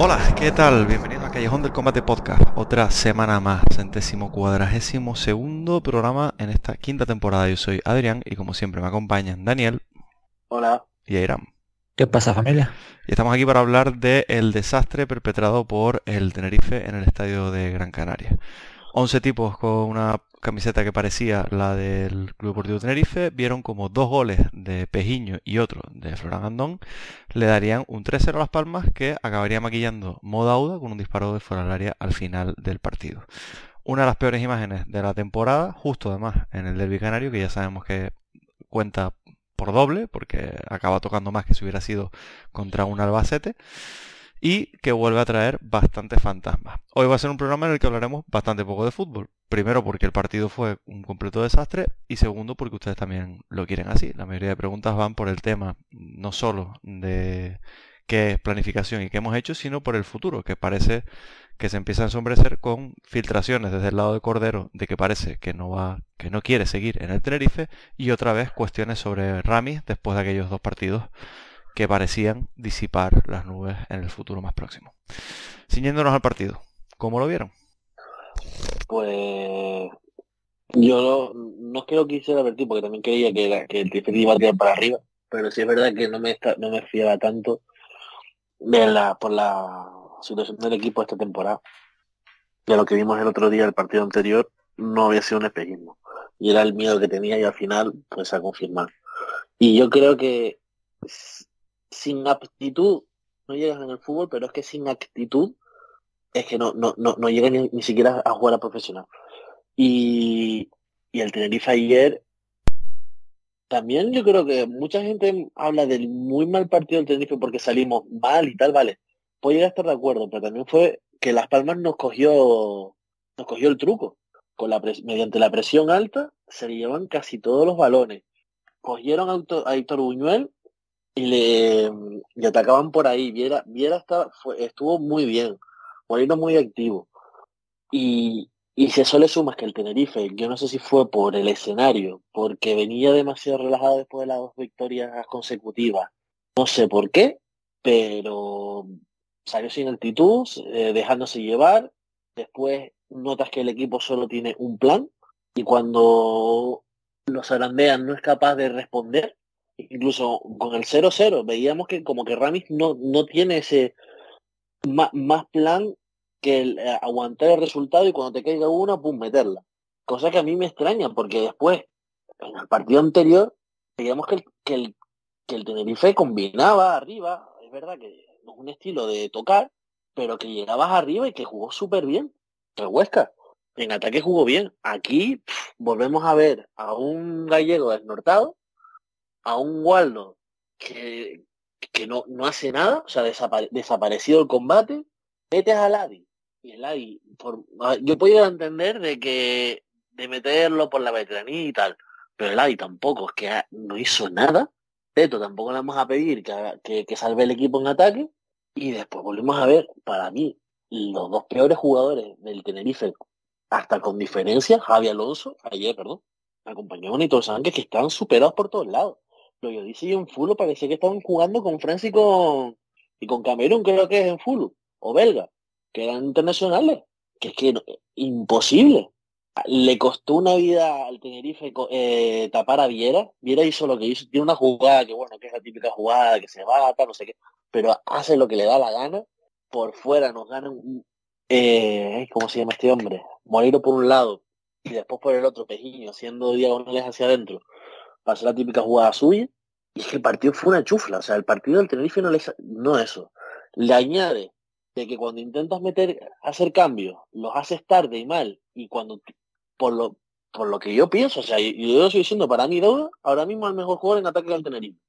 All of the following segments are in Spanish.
Hola, ¿qué tal? Bienvenido a Callejón del Combate Podcast. Otra semana más, centésimo cuadragésimo segundo programa en esta quinta temporada. Yo soy Adrián y como siempre me acompañan Daniel. Hola. Y Airam. ¿Qué pasa familia? Y estamos aquí para hablar del desastre perpetrado por el Tenerife en el estadio de Gran Canaria. 11 tipos con una camiseta que parecía la del Club Deportivo Tenerife, vieron como dos goles de Pejiño y otro de Florán Andón le darían un 3-0 a Las Palmas que acabaría maquillando Modauda con un disparo de fuera del área al final del partido. Una de las peores imágenes de la temporada, justo además en el derby canario, que ya sabemos que cuenta por doble, porque acaba tocando más que si hubiera sido contra un Albacete y que vuelve a traer bastantes fantasmas. Hoy va a ser un programa en el que hablaremos bastante poco de fútbol. Primero porque el partido fue un completo desastre y segundo porque ustedes también lo quieren así. La mayoría de preguntas van por el tema no solo de qué es planificación y qué hemos hecho, sino por el futuro, que parece que se empieza a ensombrecer con filtraciones desde el lado de Cordero de que parece que no va, que no quiere seguir en el Tenerife y otra vez cuestiones sobre Ramis después de aquellos dos partidos que parecían disipar las nubes en el futuro más próximo. Ciñéndonos al partido, ¿cómo lo vieron? Pues yo no, es que lo quisiera vertir porque también creía que, que el Tiferet iba para arriba, pero sí es verdad que no me no me fiaba tanto de la, por la situación del equipo esta temporada. De lo que vimos el otro día, el partido anterior, no había sido un espejismo. Y era el miedo que tenía y al final, pues a confirmar. Y yo creo que sin aptitud no llegas en el fútbol, pero es que sin actitud es que no, no, no, no llegas ni, siquiera a jugar a profesional. Y, y el Tenerife ayer también yo creo que mucha gente habla del muy mal partido del Tenerife porque salimos mal y tal, vale. Puedo llegar a estar de acuerdo, pero también fue que Las Palmas nos cogió, nos cogió el truco. Con la mediante la presión alta se le llevan casi todos los balones. Cogieron a, a Héctor Buñuel y le, atacaban por ahí. Viera, Viera fue, estuvo muy bien, Moreno muy activo. Y, y si eso le sumas que el Tenerife, yo no sé si fue por el escenario, porque venía demasiado relajado después de las dos victorias consecutivas. No sé por qué, pero salió sin actitud, eh, dejándose llevar. Después notas que el equipo solo tiene un plan y cuando los arandean no es capaz de responder, incluso con el 0-0 veíamos que como que Ramis no, no tiene ese más, plan que el, eh, aguantar el resultado y cuando te caiga una, pum, meterla. Cosa que a mí me extraña porque después, en el partido anterior, veíamos que el, que el, que el Tenerife combinaba arriba, es verdad que no es un estilo de tocar, pero que llegabas arriba y que jugó súper bien. El Huesca, en ataque jugó bien. Aquí volvemos a ver a un gallego desnortado a un Waldo que, que no, no hace nada, o sea, desaparecido el combate, metes a Ladi. Y el Ladi, por, yo puedo entender de que de meterlo por la veteranía y tal, pero el Ladi tampoco, es que no hizo nada. Teto tampoco le vamos a pedir que, que, salve el equipo en ataque. Y después volvemos a ver, para mí, los dos peores jugadores del Tenerife, hasta con diferencia, Javi Alonso, ayer, perdón, acompañó a Bonito Sánchez, que están superados por todos lados. Lo yo dice y en Fulo parecía que estaban jugando con Francia y con, y con Camerún, creo que es en Fulo, o belga, que eran internacionales. Que es que imposible le costó una vida al Tenerife eh, tapar a Viera. Viera hizo lo que hizo. Tiene una jugada que, bueno, que es la típica jugada que se mata, no sé qué, pero hace lo que le da la gana. Por fuera nos ganan, eh, ¿cómo se llama este hombre? Moreiro por un lado y después por el otro, Pejiño, haciendo diagonales hacia adentro. Para la típica jugada suya. Y es que el partido fue una chufla. O sea, el partido del Tenerife no le no eso. Le añade de que cuando intentas meter, hacer cambios, los haces tarde y mal, y cuando por lo, por lo que yo pienso, o sea, yo, yo estoy diciendo, para mí Deuda ahora mismo el mejor jugador en ataque del Tenerife.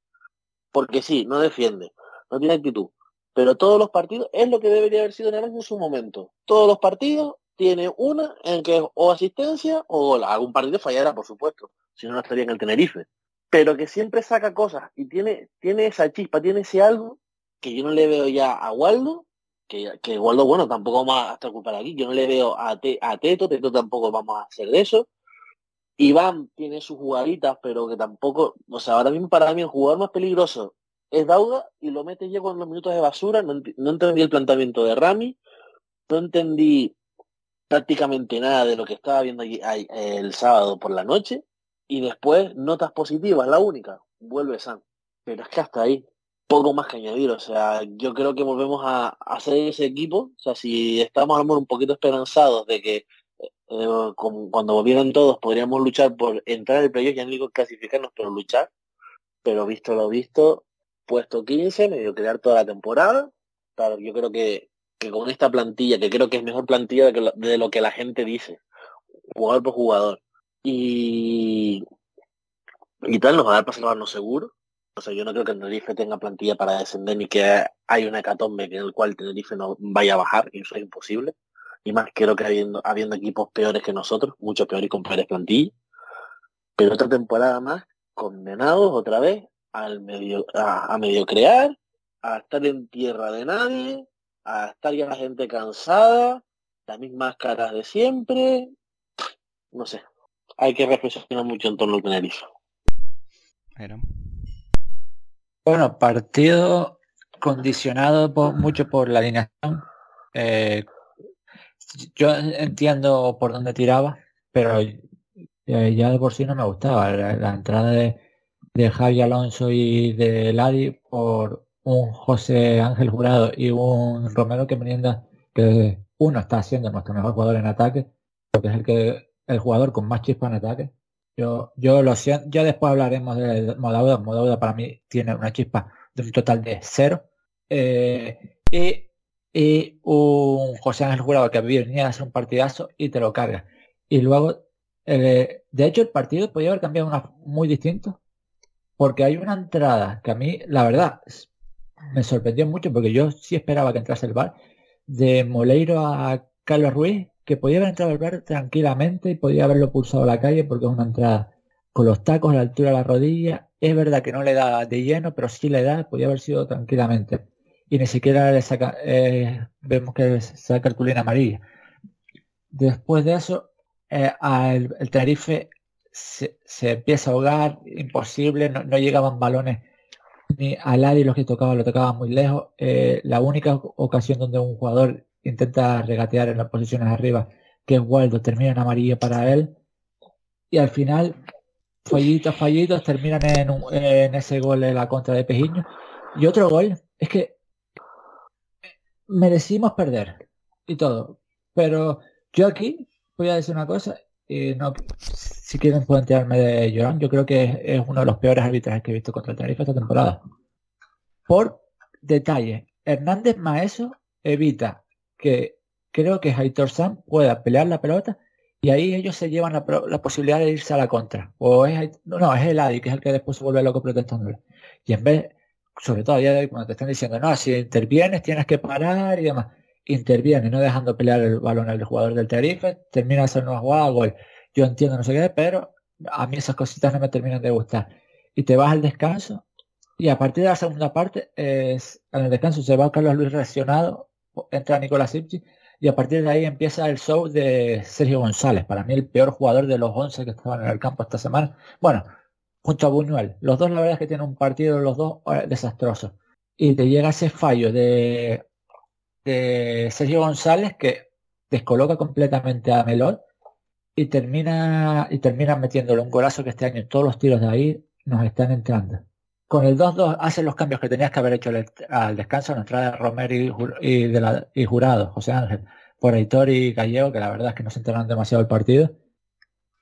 Porque sí, no defiende, no tiene actitud. Pero todos los partidos es lo que debería haber sido en su momento. Todos los partidos tiene una en que o asistencia o gol. Algún partido fallará, por supuesto, si no, no estaría en el Tenerife. Pero que siempre saca cosas y tiene, tiene esa chispa, tiene ese algo que yo no le veo ya a Waldo que, que Waldo, bueno, tampoco vamos a estar aquí. Yo no le veo a, a Teto, Teto tampoco vamos a hacer de eso. Iván tiene sus jugaditas, pero que tampoco, o sea, ahora mismo para mí el jugador más peligroso es Dauda y lo mete ya con los minutos de basura. No, entendí el planteamiento de Rami, no entendí prácticamente nada de lo que estaba viendo el sábado por la noche y después notas positivas, la única, vuelve San. Pero es que hasta ahí, poco más que añadir. O sea, yo creo que volvemos a, hacer ese equipo. O sea, si estamos un poquito esperanzados de que eh, cuando volvieran todos podríamos luchar por entrar al playoff, ya no digo clasificarnos, pero luchar. Pero visto lo visto, puesto 15, medio crear toda la temporada. Claro, yo creo que, que con esta plantilla, que creo que es mejor plantilla de, de lo que la gente dice, jugador por jugador. Y, y tal, nos va a dar para salvarnos seguro o sea, yo no creo que Tenerife tenga plantilla para descender ni que hay una hecatombe en el cual Tenerife no vaya a bajar, y eso es imposible. Y más creo que habiendo, habiendo equipos peores que nosotros, mucho peores y con peores plantillas. Pero otra temporada más, condenados otra vez al medio, a, medio crear, a estar en tierra de nadie, a estar ya la gente cansada, las mismas caras de siempre. No sé. Hay que reflexionar mucho en torno al Tenerife. Bueno, partido condicionado mucho por la alineación. Eh, yo entiendo por dónde tiraba, pero eh, ya de por sí no me gustaba la, entrada de, Javi Alonso y de Ladi por un José Ángel Jurado y un Romero que Merienda que uno está siendo nuestro mejor jugador en ataque, porque es el que el jugador con más chispa en ataque yo, yo lo siento, ya después hablaremos de Modauda. Modauda para mí tiene una chispa de un total de cero. Eh, y, un José Ángel Jurado que venía a hacer un partidazo y te lo carga. Y luego, eh, de hecho, el partido podía haber cambiado una, muy distinto. Porque hay una entrada que a mí, la verdad, me sorprendió mucho porque yo sí esperaba que entrase el bar de Moleiro a Carlos Ruiz que podía haber entrado al bar tranquilamente y podía haberlo pulsado a la calle porque es una entrada con los tacos a la altura de la rodilla. Es verdad que no le da de lleno, pero sí le da, podía haber sido tranquilamente. Y ni siquiera le saca, eh, vemos que saca el amarilla. Después de eso, eh, el, Tenerife se, empieza a ahogar, imposible, no, llegaban balones a nadie los que tocaban lo tocaban muy lejos. Eh, la única ocasión donde un jugador intenta regatear en las posiciones arriba, que es Waldo, termina en amarillo para él. Y al final, fallitos, fallitos, terminan en, en ese gol en la contra de Pejiño. Y otro gol, es que merecimos perder y todo. Pero yo aquí voy a decir una cosa, y no, si quieren pueden tirarme de Llorán, yo creo que es, uno de los peores arbitrajes que he visto contra el Tenerife esta temporada. Por detalle, Hernández Maeso evita que creo que Aitor Sam pueda pelear la pelota Y ahí ellos se llevan la, posibilidad de irse a la contra. O es, no, no, es el Adi, que es el que después se vuelve loco protestándole. Y en vez, sobre todo a día de hoy, cuando te están diciendo, no, si intervienes tienes que parar y demás, interviene, no dejando pelear el balón al jugador del Tenerife, termina hacer una jugada, gol. Yo entiendo no sé qué, pero a mí esas cositas no me terminan de gustar. Y te vas al descanso y a partir de la segunda parte, es, en el descanso se va Carlos Luis reaccionado, entra Nicolás Sipchi y a partir de ahí empieza el show de Sergio González, para mí el peor jugador de los 11 que estaban en el campo esta semana. Bueno, junto a Buñuel. Los dos la verdad es que tienen un partido los dos eh, desastrosos. Y te llega ese fallo de, de Sergio González que descoloca completamente a Melón y termina y termina metiéndole un golazo que este año todos los tiros de ahí nos están entrando. Con el 2-2 hacen los cambios que tenías que haber hecho al descanso, la entrada de Romero y, de la, y Jurado, José Ángel, por Aitor y Gallego, que la verdad es que no se enteraron demasiado el partido.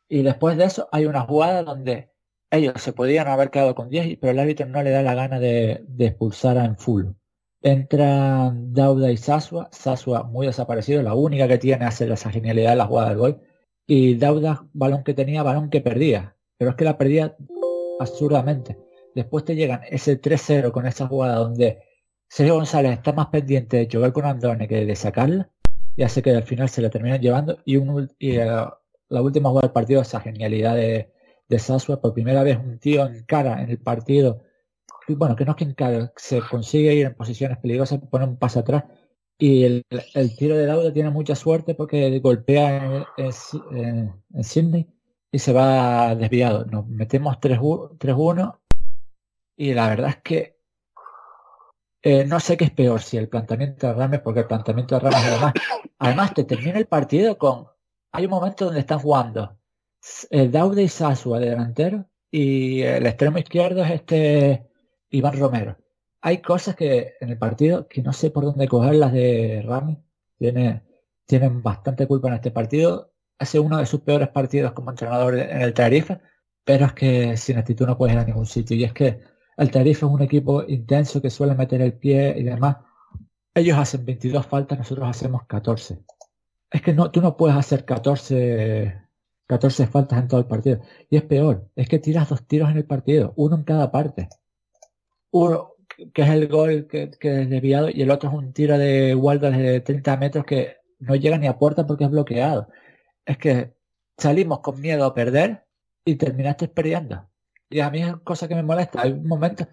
Y después de eso hay una jugada donde ellos se podían haber quedado con 10, pero el árbitro no le da la gana de, expulsar a Enful. Entran Dauda y Sasua, Sasua muy desaparecido, la única que tiene hace esa genialidad de la jugada del gol. Y Dauda, balón que tenía, balón que perdía. Pero es que la perdía absurdamente. Después te llegan ese 3-0 con esa jugada donde Sergio González está más pendiente de jugar con Andone que de sacarla. Y hace que al final se la terminan llevando. Y, un, y eh, la última jugada del partido, esa genialidad de, de Sasua, por primera vez un tío en cara en el partido, bueno, que no es que se consigue ir en posiciones peligrosas, pone un paso atrás y el, tiro de Dauda tiene mucha suerte porque golpea en, en, Sydney y se va desviado. Nos metemos 3-1 y la verdad es que eh, no sé qué es peor, si el planteamiento de Rames, porque el planteamiento de Rames además, además te termina el partido con, hay un momento donde están jugando el Daude y Sasua de delantero y el extremo izquierdo es este Iván Romero. Hay cosas que en el partido que no sé por dónde cogerlas de Rami. Tiene, tienen bastante culpa en este partido. Hace uno de sus peores partidos como entrenador en el Tarifa, pero es que sin actitud no puedes ir a ningún sitio. Y es que el Tarifa es un equipo intenso que suele meter el pie y demás. Ellos hacen 22 faltas, nosotros hacemos 14. Es que no, tú no puedes hacer 14 14 faltas en todo el partido. Y es peor, es que tiras dos tiros en el partido, uno en cada parte. Uno que es el gol que, es desviado y el otro es un tiro de Waldo de 30 metros que no llega ni a puerta porque es bloqueado. Es que salimos con miedo a perder y terminaste perdiendo. Y a mí es cosa que me molesta. Hay un momento,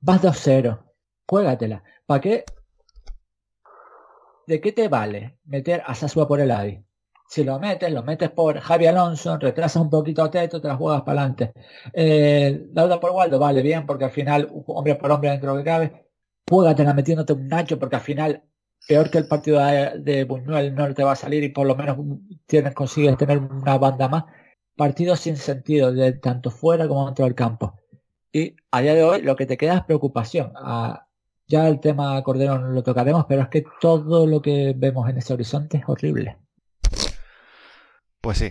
vas 2-0, juégatela. ¿Para qué? ¿De qué te vale meter a Sasua por el ADI? Si lo metes, lo metes por Javi Alonso, retrasas un poquito a Teto, te las juegas para adelante. Eh, Dauda por Waldo, vale, bien, porque al final, hombre por hombre dentro de lo que cabe, juégatela metiéndote un Nacho, porque al final, peor que el partido de, Buñuel no te va a salir y por lo menos tienes, consigues tener una banda más. Partido sin sentido, tanto fuera como dentro del campo. Y a día de hoy lo que te queda es preocupación. Ya el tema Cordero lo tocaremos, pero es que todo lo que vemos en ese horizonte es horrible. Pues sí,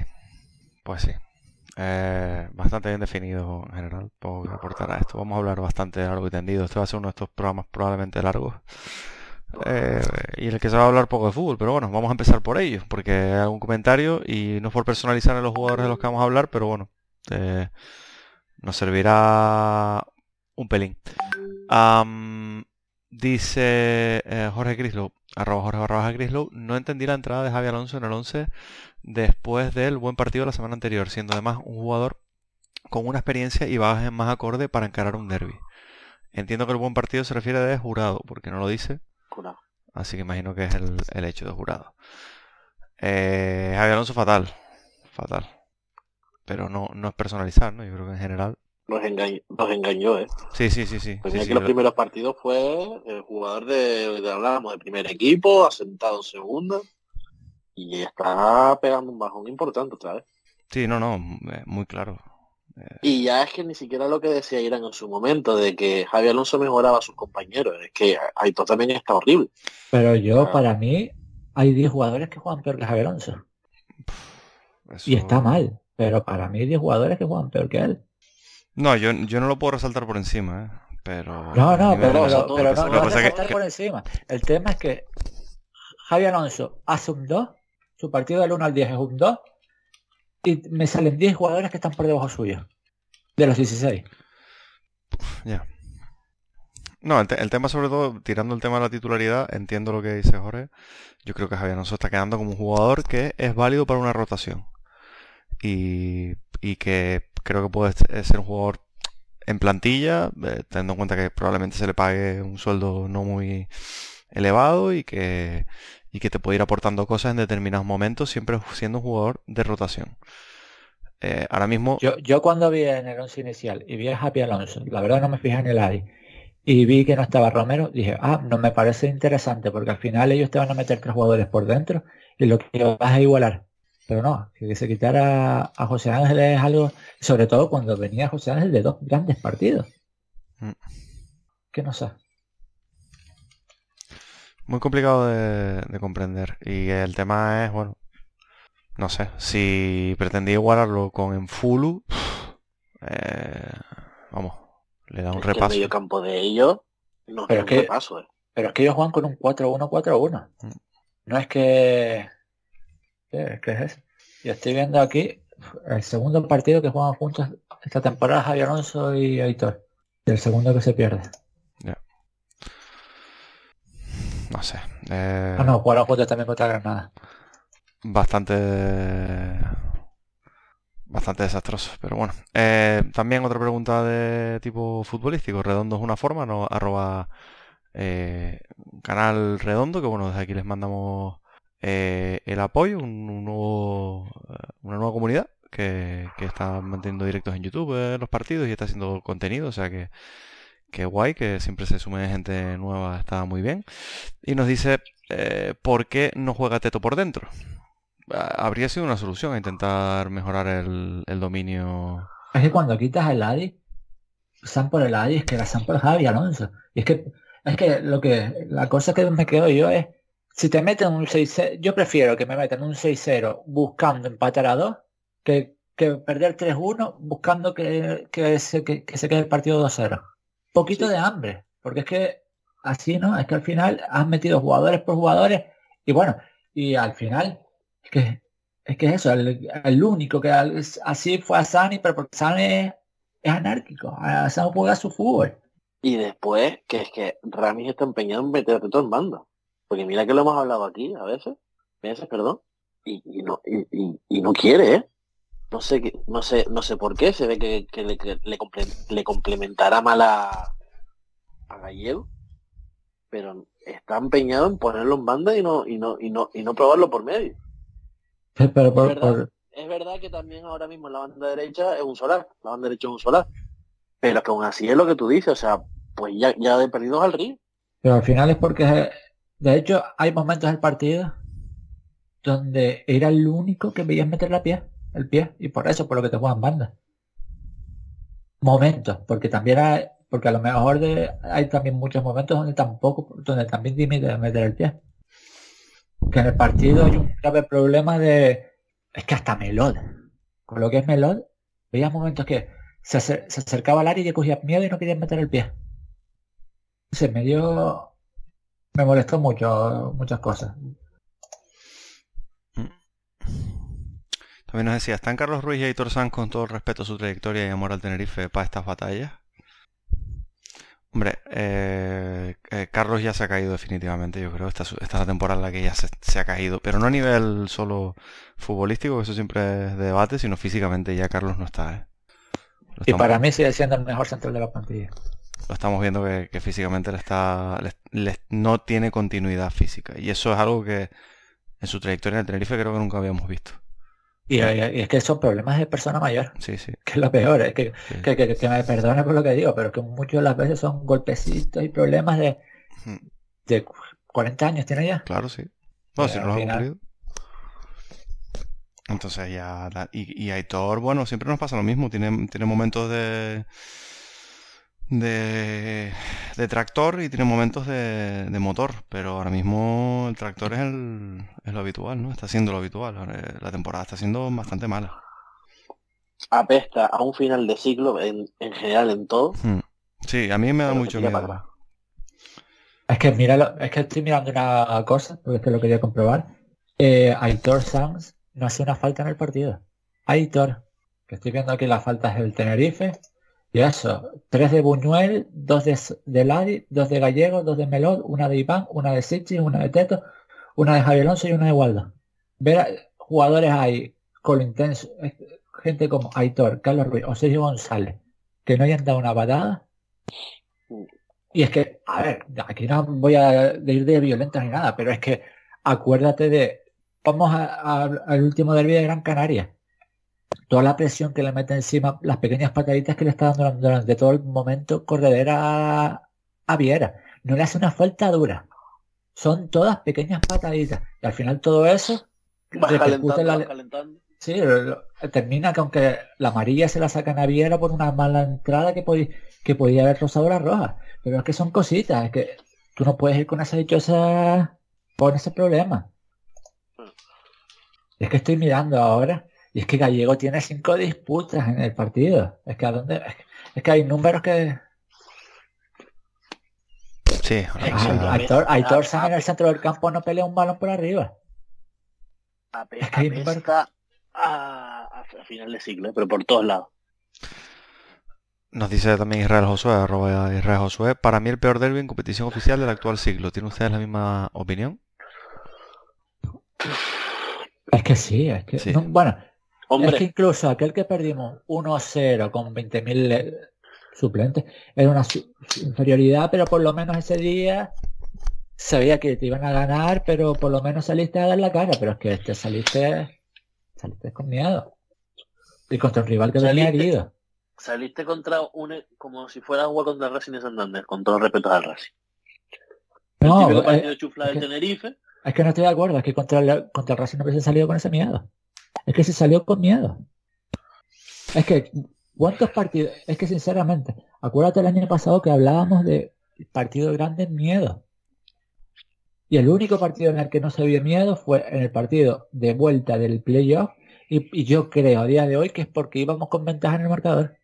pues sí. Eh, bastante bien definido en general. Puedo aportar a esto. Vamos a hablar bastante largo y tendido. Este va a ser uno de estos programas probablemente largos. Eh, y en el que se va a hablar poco de fútbol, pero bueno, vamos a empezar por ello, porque hay un comentario y no es por personalizar a los jugadores de los que vamos a hablar, pero bueno, eh, nos servirá un pelín. dice Jorge Grislow, arroba Jorge barra Grislow, no entendí la entrada de Javi Alonso en el 11 después del buen partido de la semana anterior, siendo además un jugador con una experiencia y bagaje más acorde para encarar un derby. Entiendo que el buen partido se refiere de jurado, porque no lo dice. Así que imagino que es el, hecho de jurado. Eh, Javier Alonso fatal. Fatal. Pero no, no es personalizar, ¿no? Yo creo que en general. Nos engañó, ¿eh? Sí, sí, sí, sí. que los primeros partidos fue el jugador de, de hablábamos de primer equipo, asentado en segunda y está pegando un bajón importante otra vez. Sí, no, no, eh, muy claro. Eh, y ya es que ni siquiera lo que decía Irán en su momento, de que Javier Alonso mejoraba a sus compañeros, es que Aitor también está horrible. Pero yo, ah. para mí, hay 10 jugadores que juegan peor que Javier Alonso. Y está mal, pero para mí hay 10 jugadores que juegan peor que él. No, yo, yo no lo puedo resaltar por encima, ¿eh? pero... No, no, pero, pero, no, no, resaltar por encima. El tema es que Javier Alonso hace un 2 su partido del 1 al 10 es un 2 y me salen 10 jugadores que están por debajo suyo. De los 16. Ya. No, el, te- el tema sobre todo, tirando el tema de la titularidad, entiendo lo que dice Jorge. Yo creo que Javier Alonso está quedando como un jugador que es válido para una rotación. Y, y que creo que puede ser un jugador en plantilla, eh, teniendo en cuenta que probablemente se le pague un sueldo no muy elevado y que, y que te puede ir aportando cosas en determinados momentos, siempre siendo un jugador de rotación. Eh, ahora mismo, Yo, yo cuando vi en el 11 inicial y vi a Happy Alonso, la verdad no me fijé en el ADI, y vi que no estaba Romero, dije, ah, no me parece interesante, porque al final ellos te van a meter tres jugadores por dentro y lo que vas a igualar. Pero no, que se quitara a José Ángel es algo, sobre todo cuando venía José Ángel de dos grandes partidos. Mm. Que no sé. Muy complicado de, de comprender. Y el tema es, bueno, no sé, si pretendía igualarlo con Enfulu, eh, vamos, le da un Es que el repaso. medio campo de ellos no Pero es que- repaso, eh. Pero es que ellos juegan con un 4-1-4-1. Mm. No es que... ¿Qué qué es eso? Yo estoy viendo aquí el segundo partido que juegan juntos esta temporada Javier Alonso y Aitor. Y el segundo que se pierde. No sé. eh, Ah, no, jugaron juntos también contra Granada. bastante bastante desastroso pero bueno Eh, también otra pregunta de tipo futbolístico redondo es una forma no arroba eh, canal redondo que bueno desde aquí les mandamos eh, el apoyo un, un nuevo una nueva comunidad que, que está manteniendo directos en YouTube eh, los partidos y está haciendo contenido o sea que que guay que siempre se sume gente nueva está muy bien y nos dice eh, ¿por qué no juega Teto por dentro? Ah, Habría sido una solución a intentar mejorar el, el dominio. Es que cuando quitas el ADI, San por el ADI, es que la San por Javi Alonso. Y es que, es que lo que, la cosa que me quedo yo es, si te meten un 6-0, yo prefiero que me metan un 6-0 buscando empatar a 2 que, que perder 3-1 buscando que, que, se, que, que se quede el partido 2-0. Poquito Sí. de hambre, porque es que así, ¿no? Es que al final has metido jugadores por jugadores y bueno, y al final, es que es que eso, el, el único que al- así fue a Sani, pero porque Sani es, es anárquico, a Sani juega su fútbol. Y después, que es que Ramis está empeñado en meterte todo en banda. Porque mira que lo hemos hablado aquí a veces, veces, perdón, y, y no, y, y- y no quiere, ¿eh? No sé no sé, no sé por qué, se ve que, que le, que le, comple- le complementará mal a, a Gallego, pero está empeñado en ponerlo en banda y no, y no, y no, y no probarlo por medio. Pero por, verdad. por- Es verdad que también ahora mismo la banda derecha es un solar, la banda derecha es un solar. Pero que aún así es lo que tú dices, o sea, pues ya, ya de perdidos al río. pero al final es porque, de hecho, hay momentos del partido donde era el único que veías meter la pie, el pie, y por eso, por lo que te juegan banda. Momentos, porque también hay, porque a lo mejor de, hay también muchos momentos donde tampoco, donde también dimite meter el pie. Que en el partido hay un grave problema de, es que hasta Melod, con lo que es Melod, veías momentos que se, se acercaba al área y le cogía miedo y no quería meter el pie. Se me dio, me molestó mucho, muchas cosas. También nos decía, ¿están Carlos Ruiz y Aitor Sanz con todo el respeto a su trayectoria y amor al Tenerife para estas batallas? Hombre, eh, eh, Carlos ya se ha caído definitivamente, yo creo. Esta, es- esta es la temporada en la que ya se, se ha caído. Pero no a nivel solo futbolístico, que eso siempre es debate, sino físicamente ya Carlos no está. ¿eh? Y para mí sigue siendo el mejor central de la plantilla. lo estamos viendo que, que físicamente le está, le- le- no tiene continuidad física. Y eso es algo que en su trayectoria en el Tenerife creo que nunca habíamos visto. Y, es que son problemas de persona mayor, Sí, sí. que es lo peor, es que, sí. que, que- que me perdone por lo que digo, pero que muchas de las veces son golpecitos y problemas de, de 40 años tiene ya. Claro, sí. Bueno, si no lo ha final- cumplido. Entonces ya... Y, y Aitor, bueno, siempre nos pasa lo mismo. Tiene, tiene momentos de... De, de tractor y tiene momentos de, de motor, pero ahora mismo el tractor es, el, es lo habitual, ¿no? Está siendo lo habitual. Eh, La temporada está siendo bastante mala. Apesta a un final de ciclo en, en general en todo. Hmm. Sí, a mí me da Pero mucho miedo. Es que míralo, es que estoy mirando una cosa, porque es que lo quería comprobar. Eh, Aitor Sanz no hace una falta en el partido. Aitor, que estoy viendo aquí las faltas del Tenerife, y eso, tres de Buñuel, dos de, de Ladi, dos de Gallego, dos de Melot, una de Iván, una de Sichi, una de Teto, una de Javier Alonso y una de Waldo. Ver jugadores ahí con lo intenso, gente como Aitor, Carlos Ruiz o González, que no hayan dado una patada. Y es que, a ver, aquí no voy a ir de violentos ni nada, pero es que acuérdate de, vamos al último derbi de Gran Canaria. Toda la presión que le mete encima, las pequeñas pataditas que le está dando durante todo el momento corredera a Viera. No le hace una falta dura. Son todas pequeñas pataditas. Y al final todo eso Sí, termina que aunque la amarilla se la sacan a Viera por una mala entrada que, podía, que podía haber rozado la roja. Pero es que son cositas, es que tú no puedes ir con esa dichosa con ese problema. Es que estoy mirando ahora y es que Gallego tiene cinco disputas en el partido. Es que a dónde es que hay números que Sí, Aitor, Aitor en el centro del campo no pelea un balón por arriba es que a, a, final de ciclo, pero por todos lados. Nos dice también Israel Josué, arroba Israel Josué. Para mí el peor derby en competición oficial del actual siglo. ¿Tiene ustedes la misma opinión? Es que sí, es que... bueno, es que incluso aquel que perdimos 1-0 con 20.000 suplentes era una inferioridad, pero por lo menos ese día sabía que te iban a ganar, pero por lo menos saliste a dar la cara, pero es que te saliste, saliste con miedo. Y contra un rival que venía herido. Saliste contra un, como si fuera agua contra Racing de Santander, con todo respeto al Racing. no, es, que, no estoy de acuerdo, es que contra el, contra el Racing no hubiese salido con ese miedo. Es que se salió con miedo. Es que, ¿cuántos partidos? Es que sinceramente, acuérdate el año pasado que hablábamos de partidos grandes miedo. Y el único partido en el que no se vio miedo fue en el partido de vuelta del playoff. Y, yo creo a día de hoy que es porque íbamos con ventaja en el marcador.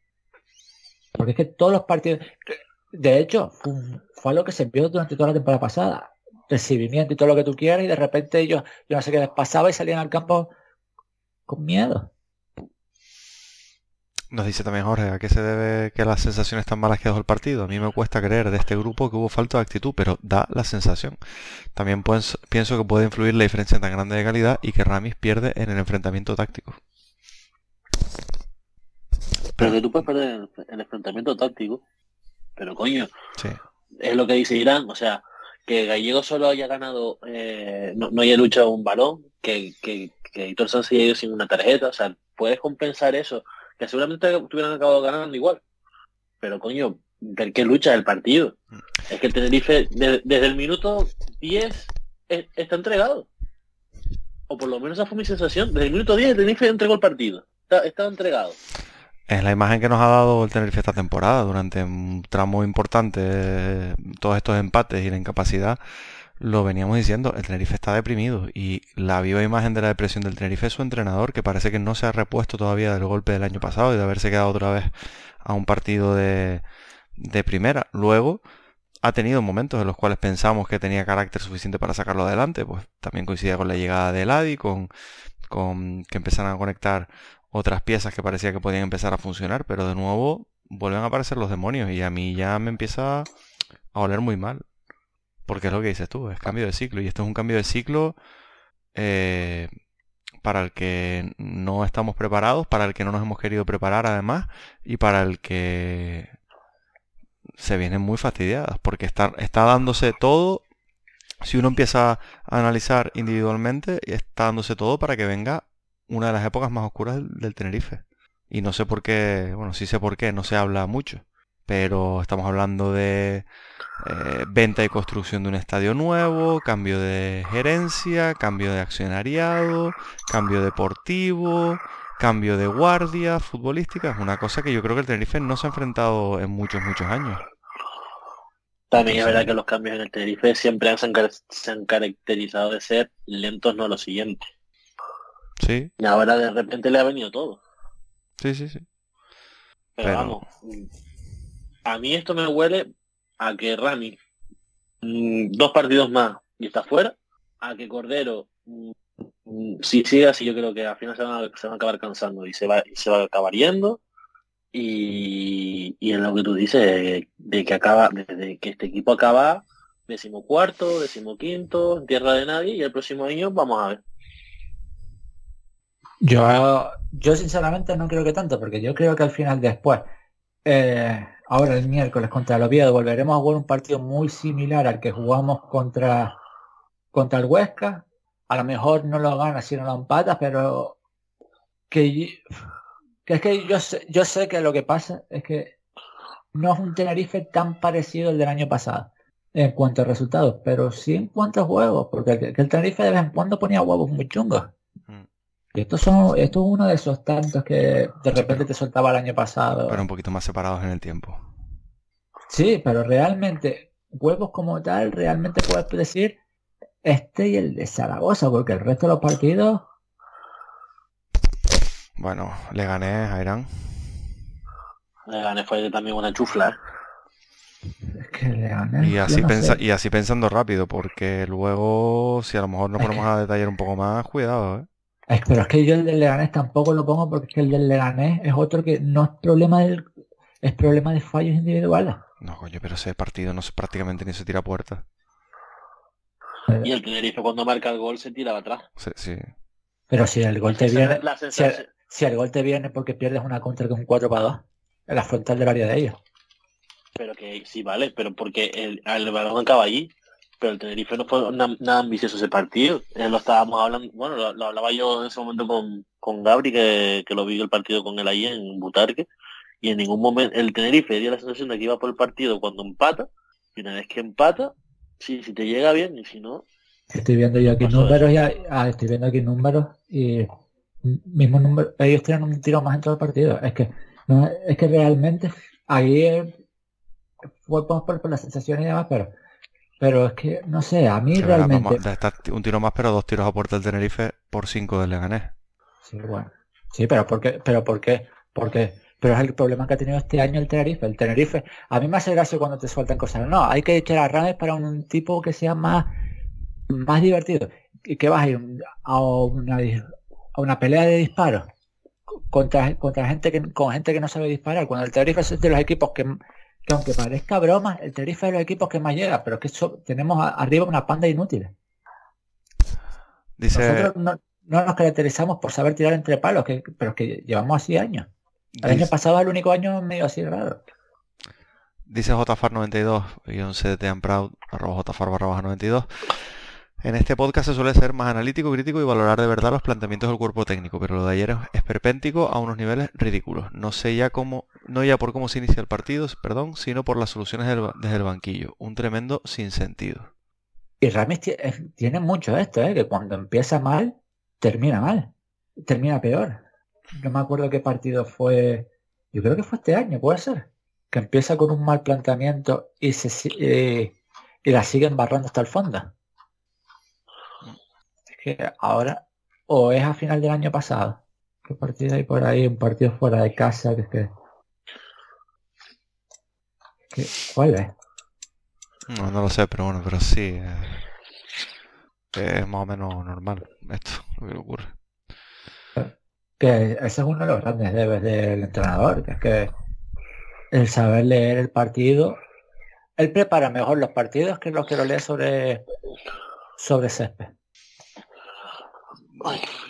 Porque es que todos los partidos. De hecho, fue, fue algo que se vio durante toda la temporada pasada. Recibimiento y todo lo que tú quieras. Y de repente ellos, yo no sé qué les pasaba y salían al campo con miedo. Nos dice también Jorge, ¿a qué se debe que las sensaciones tan malas que dejó el partido? A mí me cuesta creer de este grupo que hubo falta de actitud, pero da la sensación. También pienso que puede influir la diferencia tan grande de calidad y que Ramis pierde en el enfrentamiento táctico. Pero que tú puedes perder en el enfrentamiento táctico, pero coño, es lo que dice Irán, o sea, que Gallego solo haya ganado, eh, no, haya luchado un balón, que, que, que Hitor se haya ido sin una tarjeta, o sea, puedes compensar eso que seguramente hubieran acabado ganando igual. Pero coño, ¿per qué lucha el partido? Es que el Tenerife desde el minuto 10 está entregado. O por lo menos esa fue mi sensación. Desde el minuto 10 el Tenerife entregó el partido. Está, entregado. Es la imagen que nos ha dado el Tenerife esta temporada durante un tramo importante, todos estos empates y la incapacidad lo veníamos diciendo, el Tenerife está deprimido y la viva imagen de la depresión del Tenerife es su entrenador, que parece que no se ha repuesto todavía del golpe del año pasado y de haberse quedado otra vez a un partido de, de primera. Luego ha tenido momentos en los cuales pensamos que tenía carácter suficiente para sacarlo adelante, pues también coincidía con la llegada de Ladi, con, con que empezaran a conectar otras piezas que parecía que podían empezar a funcionar, pero de nuevo vuelven a aparecer los demonios y a mí ya me empieza a oler muy mal. Porque es lo que dices tú, es cambio de ciclo. Y esto es un cambio de ciclo eh, para el que no estamos preparados, para el que no nos hemos querido preparar además, y para el que se vienen muy fastidiadas, porque está, está dándose todo, si uno empieza a analizar individualmente, está dándose todo para que venga una de las épocas más oscuras del, del Tenerife. Y no sé por qué, bueno, sí sé por qué, no se habla mucho, pero estamos hablando de eh, venta y construcción de un estadio nuevo, cambio de gerencia, cambio de accionariado, cambio deportivo, cambio de guardia futbolística. Es una cosa que yo creo que el Tenerife no se ha enfrentado en muchos, muchos años. También es verdad que los cambios en el Tenerife siempre se han, caracterizado de ser lentos, no lo siguiente. Sí. Y ahora de repente le ha venido todo. Sí, sí, sí. Pero, vamos, a mí esto me huele a que Rami mm, dos partidos más y está fuera, a que Cordero mm, mm, si sigue así, yo creo que al final se van a, acabar cansando y se va, y se va a acabar yendo. Y, en lo que tú dices, de que acaba, de que este equipo acaba decimocuarto, decimoquinto, en tierra de nadie, y el próximo año vamos a ver. Yo, yo sinceramente no creo que tanto, porque yo creo que al final después, eh, ahora el miércoles contra el Oviedo, volveremos a jugar un partido muy similar al que jugamos contra, contra el Huesca. A lo mejor no lo gana si no lo empata, pero que, que es que yo sé, yo sé que lo que pasa es que no es un Tenerife tan parecido al del año pasado en cuanto a resultados, pero sí en cuanto a juegos, porque el, el Tenerife de vez en cuando ponía huevos muy chungos. Y estos son, esto es uno de esos tantos que de repente te soltaba el año pasado. Pero un poquito más separados en el tiempo. Sí, pero realmente, huevos como tal, realmente puedes decir este y el de Zaragoza, porque el resto de los partidos. Bueno, le gané a Irán. Le gané fue también una chufla. ¿eh? y, así pensa y así pensando rápido, porque luego, si a lo mejor nos ponemos a detallar un poco más, cuidado, ¿eh? Pero es que yo el del Leganés tampoco lo pongo porque es que el del Leganés es otro que no es problema del es problema de fallos individuales. No, coño, pero ese partido no se prácticamente ni se tira a puerta. Y el Tenerife cuando marca el gol se tira atrás. Sí, Pero si el gol te viene, si, el, gol te viene porque pierdes una contra que un 4 para 2 en la frontal del área de ellos. Pero que sí, vale, pero porque el, el balón acaba allí. Pero el Tenerife no fue nada ambicioso ese partido. Eh, lo estábamos hablando, bueno, lo, hablaba yo en ese momento con, con Gabri, que, que lo vi el partido con él ahí en Butarque. Y en ningún momento el Tenerife dio la sensación de que iba por el partido cuando empata. Y una vez que empata, sí, si te llega bien y si no. Estoy viendo yo aquí números ya, ah, estoy viendo aquí números y mismo número, ellos tienen un tiro más en todo el partido. Es que no, es que realmente ahí fue por, por, la sensación y demás, pero pero es que, no sé, a mí realmente... un tiro más, pero dos tiros a puerta del Tenerife por cinco del Leganés. Sí, bueno. Sí, pero ¿por qué? ¿Pero por qué? Porque, pero es el problema que ha tenido este año el Tenerife. El Tenerife, a mí me hace gracia cuando te sueltan cosas. No, hay que echar a Rames para un tipo que sea más, más divertido. Y que vas a ir a una, a una pelea de disparos contra, contra gente que, con gente que no sabe disparar. Cuando el Tenerife es de los equipos que que aunque parezca broma, el Tenerife es de los equipos que más llega, pero que eso, tenemos arriba una panda inútil. Dice... Nosotros no, nos caracterizamos por saber tirar entre palos, que, pero que llevamos así años. El año pasado el único año medio así raro. Dice JFAR92 y 11 de Proud, arroba JFAR barra 92. En este podcast se suele ser más analítico, crítico y valorar de verdad los planteamientos del cuerpo técnico, pero lo de ayer es perpéntico a unos niveles ridículos. No sé ya cómo, no ya por cómo se inicia el partido, perdón, sino por las soluciones desde el banquillo. Un tremendo sinsentido. Y Ramis tiene mucho esto, ¿eh? que cuando empieza mal, termina mal, termina peor. No me acuerdo qué partido fue, yo creo que fue este año, puede ser, que empieza con un mal planteamiento y, se, eh, y la siguen barrando hasta el fondo que ahora, o es a final del año pasado, ¿qué partido hay por ahí? Un partido fuera de casa, que es ¿Cuál es? No, no lo sé, pero bueno, pero sí. Eh, es más o menos normal esto, lo que ocurre. Que ese es uno de los grandes debes del entrenador, que es que el saber leer el partido, él prepara mejor los partidos que los que lo lee sobre, sobre césped.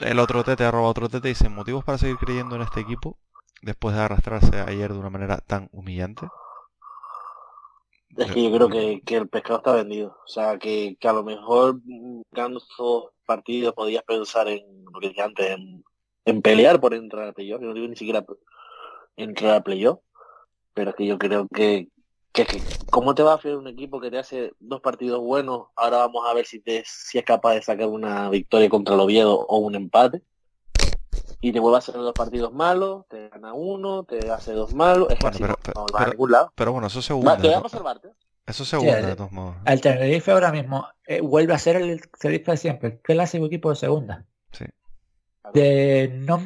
El otro tete arroba otro tete dice motivos para seguir creyendo en este equipo después de arrastrarse ayer de una manera tan humillante. Es que yo creo que, el pescado está vendido. O sea, que, a lo mejor ganando estos partidos podías pensar en lo que dije antes, en, pelear por entrar a playoff. Yo no digo ni siquiera entrar a playoff. Pero es que yo creo que, que, ¿cómo te va a hacer un equipo que te hace dos partidos buenos? Ahora vamos a ver si, te, si es capaz de sacar una victoria contra el Oviedo o un empate. Y te vuelve a hacer dos partidos malos, te gana uno, te hace dos malos. Es bueno, pero, no, a ningún lado. pero bueno, eso te a salvarte. Eso segunda, de todos modos. El Tenerife ahora mismo eh, vuelve a ser el Tenerife de siempre, que es el clásico equipo de segunda. Sí. De no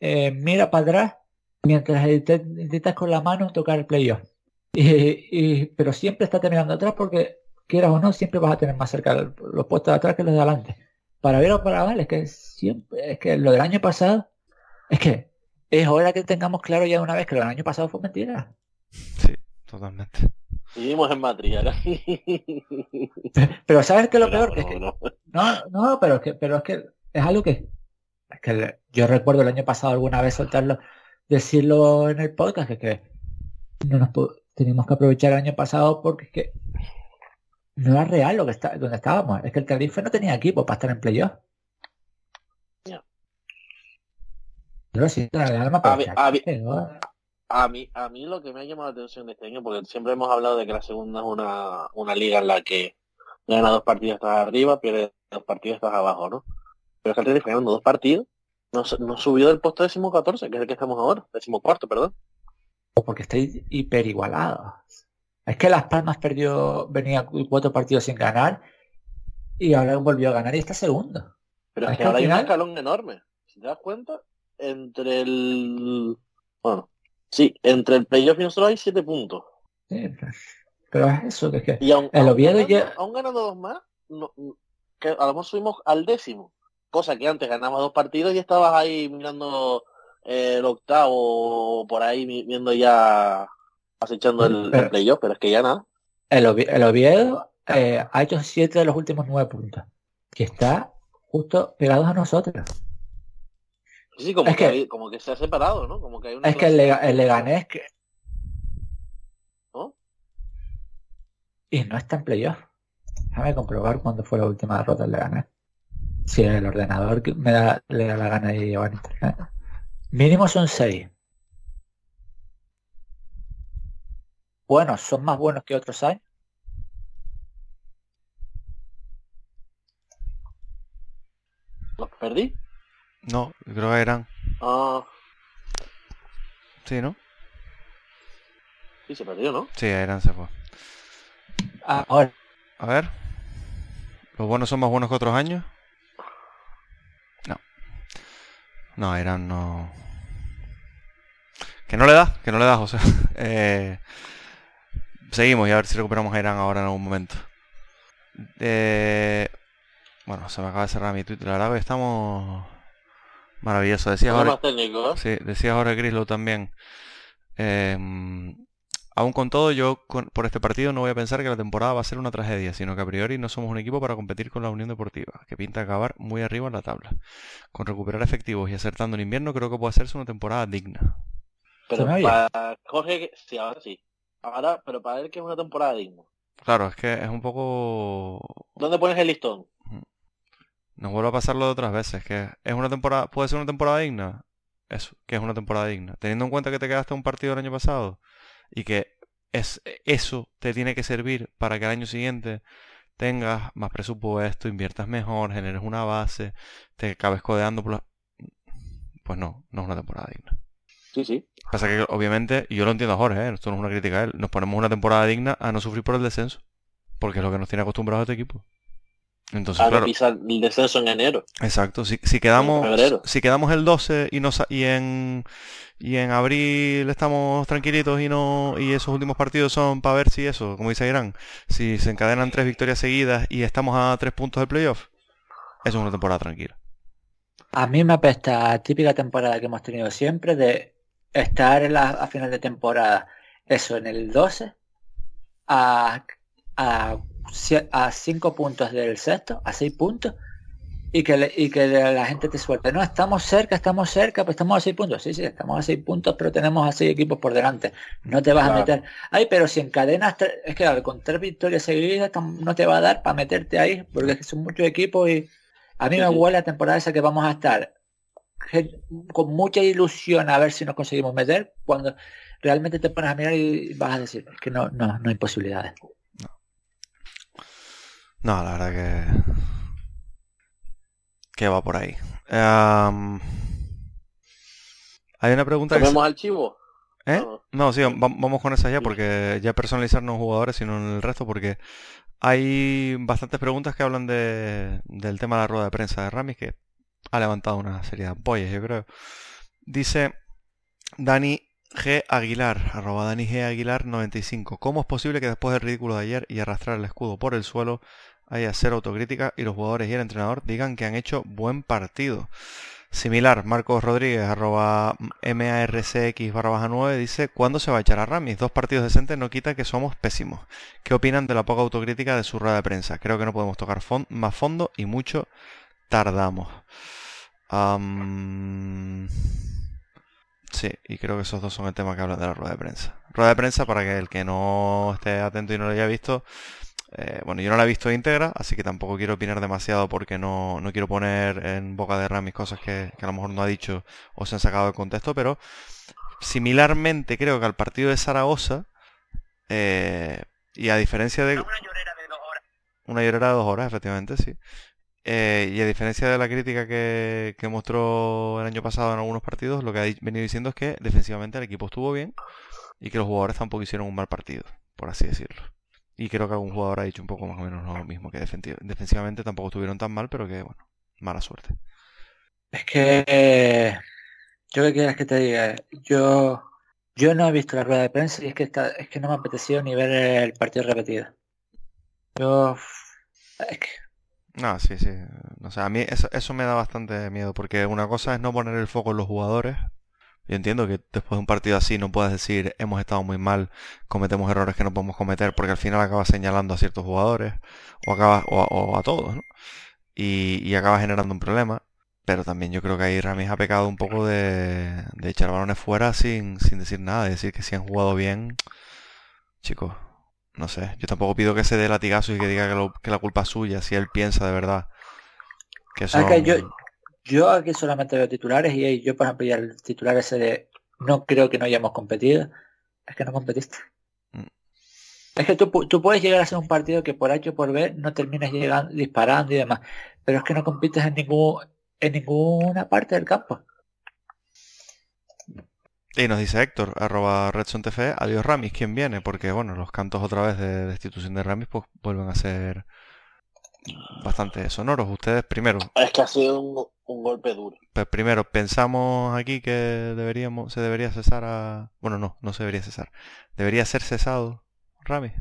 eh, mira para atrás mientras intentas con la mano tocar el playoff. Y, pero siempre está terminando atrás porque, quieras o no, siempre vas a tener más cerca los puestos de atrás que los de adelante. para bien o para mal, es que siempre, es que lo del año pasado, es que es hora que tengamos claro ya una vez que lo del año pasado fue mentira. Sí, totalmente. Vivimos en Madrid ahora. Pero ¿sabes qué es lo Pero peor? Que es que, no, no, no, pero es que, pero es que es algo que, es que yo recuerdo el año pasado alguna vez soltarlo, decirlo en el podcast, que, que no nos pu- teníamos que aprovechar el año pasado porque es que no era real lo que está, donde estábamos. Es que el Tenerife no tenía equipo para estar en playoff. Siento en el alma, pero A mí- a mí- ¿no? A mí, a mí lo que me ha llamado la atención de este año, porque siempre hemos hablado de que la segunda es una, una liga en la que gana dos partidos estás arriba, pierde dos partidos estás abajo, ¿no? Pero es que el Tenerife ganando dos partidos, no, su- no subió del puesto décimo 14, que es el que estamos ahora, décimo cuarto, perdón. O porque estáis hiper igualados. Es que Las Palmas perdió, venía cu- cuatro partidos sin ganar y ahora volvió a ganar y está segundo. Pero Es que ahora hay un escalón enorme. Si te das cuenta, entre el... Bueno, sí, entre el playoff y nosotros hay siete puntos. Sí, pero- pero es eso, que es que Y aún, El aún ganando, ya- aún ganando dos más, no- que a lo mejor subimos al décimo. Cosa que antes ganabas dos partidos y estabas ahí mirando el octavo, por ahí viendo ya, acechando el, el playoff, pero es que ya nada. el, el Oviedo eh, ha hecho siete de los últimos nueve puntos. Que está justo pegados a nosotros. Sí, como, Es que, que- hay- como que se ha separado, ¿no? Como que hay una Es que el, Lega- el Leganés que... ¿No? Y no está en playoff. Déjame comprobar cuándo fue la última derrota del Leganés. Si el ordenador que me da, le da la gana de llevar internet. Mínimo son seis. Bueno, son más buenos que otros años. ¿Los perdí? No, creo que eran. Ah, Sí, ¿no? sí, se perdió, ¿no? Sí, eran se fue. Ahora, A ver. ¿Los buenos son más buenos que otros años? No, eran no. Que no le da, que no le da, José. Eh, seguimos y a ver si recuperamos a Irán ahora en algún momento. Eh, bueno, se me acaba de cerrar mi Twitter. La verdad que estamos maravilloso. Decía ahora. ¿eh? Sí, decía ahora Grislow también. Aún con todo, yo con- por este partido no voy a pensar que la temporada va a ser una tragedia, sino que a priori no somos un equipo para competir con la Unión Deportiva, que pinta acabar muy arriba en la tabla. Con recuperar efectivos y acertando en invierno, creo que puede hacerse una temporada digna. Pero para Jorge, sí, ahora sí. Ahora, pero para él que es una temporada digna. Claro, es que es un poco... ¿Dónde pones el listón? Nos vuelve a pasar lo de otras veces, que es una temporada... ¿Puede ser una temporada digna? Eso, que es una temporada digna. Teniendo en cuenta que te quedaste un partido el año pasado y que es eso te tiene que servir para que el año siguiente tengas más presupuesto, inviertas mejor, generes una base, te acabes codeando por la... Pues no, no es una temporada digna. Sí, sí. Pasa que obviamente, y yo lo entiendo a Jorge, ¿eh? esto no es una crítica a él, nos ponemos una temporada digna a no sufrir por el descenso. Porque es lo que nos tiene acostumbrados este equipo. Entonces, claro, pisar el descenso en enero. exacto. Si, si quedamos, si quedamos el 12 y, nos, y en y en abril estamos tranquilitos y no y esos últimos partidos son para ver si eso, como dice Irán, si se encadenan tres victorias seguidas y estamos a tres puntos del playoff, eso es una temporada tranquila. a mí me apesta típica temporada que hemos tenido siempre de estar en la, a final de temporada, eso en el 12, a, a 5 puntos del sexto, a 6 puntos, y que, le- y que la gente te suelte. No, estamos cerca, estamos cerca, pues estamos a 6 puntos. Sí, sí, estamos a 6 puntos, pero tenemos a 6 equipos por delante. No te vas Claro. a meter. Ay, pero si encadenas, es que claro, con tres victorias seguidas no te va a dar para meterte ahí, porque es que son muchos equipos y a mí Sí, me sí. huele la temporada esa que vamos a estar con mucha ilusión a ver si nos conseguimos meter, cuando realmente te pones a mirar y vas a decir, es que no, no, no hay posibilidades. No, la verdad que que va por ahí. Hay una pregunta que se- ¿Comemos al chivo? ¿Eh? No. No, sí, va- vamos con esa ya porque ya personalizar no en jugadores sino en el resto porque hay bastantes preguntas que hablan de, del tema de la rueda de prensa de Ramis que ha levantado una serie de ampollas, yo creo. Dice Dani G. Aguilar, arroba Dani G. Aguilar 95. ¿Cómo es posible que después del ridículo de ayer y arrastrar el escudo por el suelo haya cero autocrítica y los jugadores y el entrenador digan que han hecho buen partido. Similar, Marcos Rodríguez, arroba MARCX barra baja 9, dice, ¿cuándo se va a echar a Ramis? Dos partidos decentes no quita que somos pésimos. ¿Qué opinan de la poca autocrítica de su rueda de prensa? Creo que no podemos tocar más fondo y mucho tardamos. Sí, y creo que esos dos son el tema que hablan de la rueda de prensa. Rueda de prensa, para que el que no esté atento y no lo haya visto, eh, bueno, yo no la he visto íntegra, así que tampoco quiero opinar demasiado porque no, quiero poner en boca de Ramis cosas que, a lo mejor no ha dicho o se han sacado de contexto, pero similarmente creo que al partido de Zaragoza, eh, y a diferencia de... Una llorera de dos horas. Una llorera de dos horas, efectivamente, sí. Eh, y a diferencia de la crítica que, que, mostró el año pasado en algunos partidos, lo que ha venido diciendo es que defensivamente el equipo estuvo bien y que los jugadores tampoco hicieron un mal partido, por así decirlo. Y creo que algún jugador ha dicho un poco más o menos lo mismo, que defensivamente tampoco estuvieron tan mal, pero que, bueno, mala suerte. Es que, yo que quieras que te diga, yo, yo no he visto la rueda de prensa y es que, está, es que no me ha apetecido ni ver el partido repetido. Yo, es que... No, sí, sí. O sea, a mí eso, eso me da bastante miedo, porque una cosa es no poner el foco en los jugadores, yo entiendo que después de un partido así no puedas decir hemos estado muy mal, cometemos errores que no podemos cometer, porque al final acabas señalando a ciertos jugadores o, acabas, o, a todos, ¿no? Y, y acabas generando un problema. Pero también yo creo que ahí Ramis ha pecado un poco de, de echar balones fuera sin, sin decir nada, de decir que si han jugado bien, chicos, no sé. Yo tampoco pido que se dé latigazo y que diga que, que la culpa es suya, si él piensa de verdad. Que eso... yo, yo aquí solamente veo titulares y yo, por ejemplo, ya el titular ese de no creo que no hayamos competido, es que no competiste. Mm. Es que tú, tú, puedes llegar a ser un partido que por H o por B no termines llegando, disparando y demás, pero es que no compites en ningún en ninguna parte del campo. Y nos dice Héctor, arroba RedSonTF, adiós Ramis, ¿quién viene? Porque bueno, los cantos otra vez de destitución de Ramis pues vuelven a ser bastante sonoros. Ustedes primero. Es que ha sido un, golpe duro. Pues primero, pensamos aquí que deberíamos, se debería cesar a. Bueno, no, no se debería cesar. Debería ser cesado, Rami.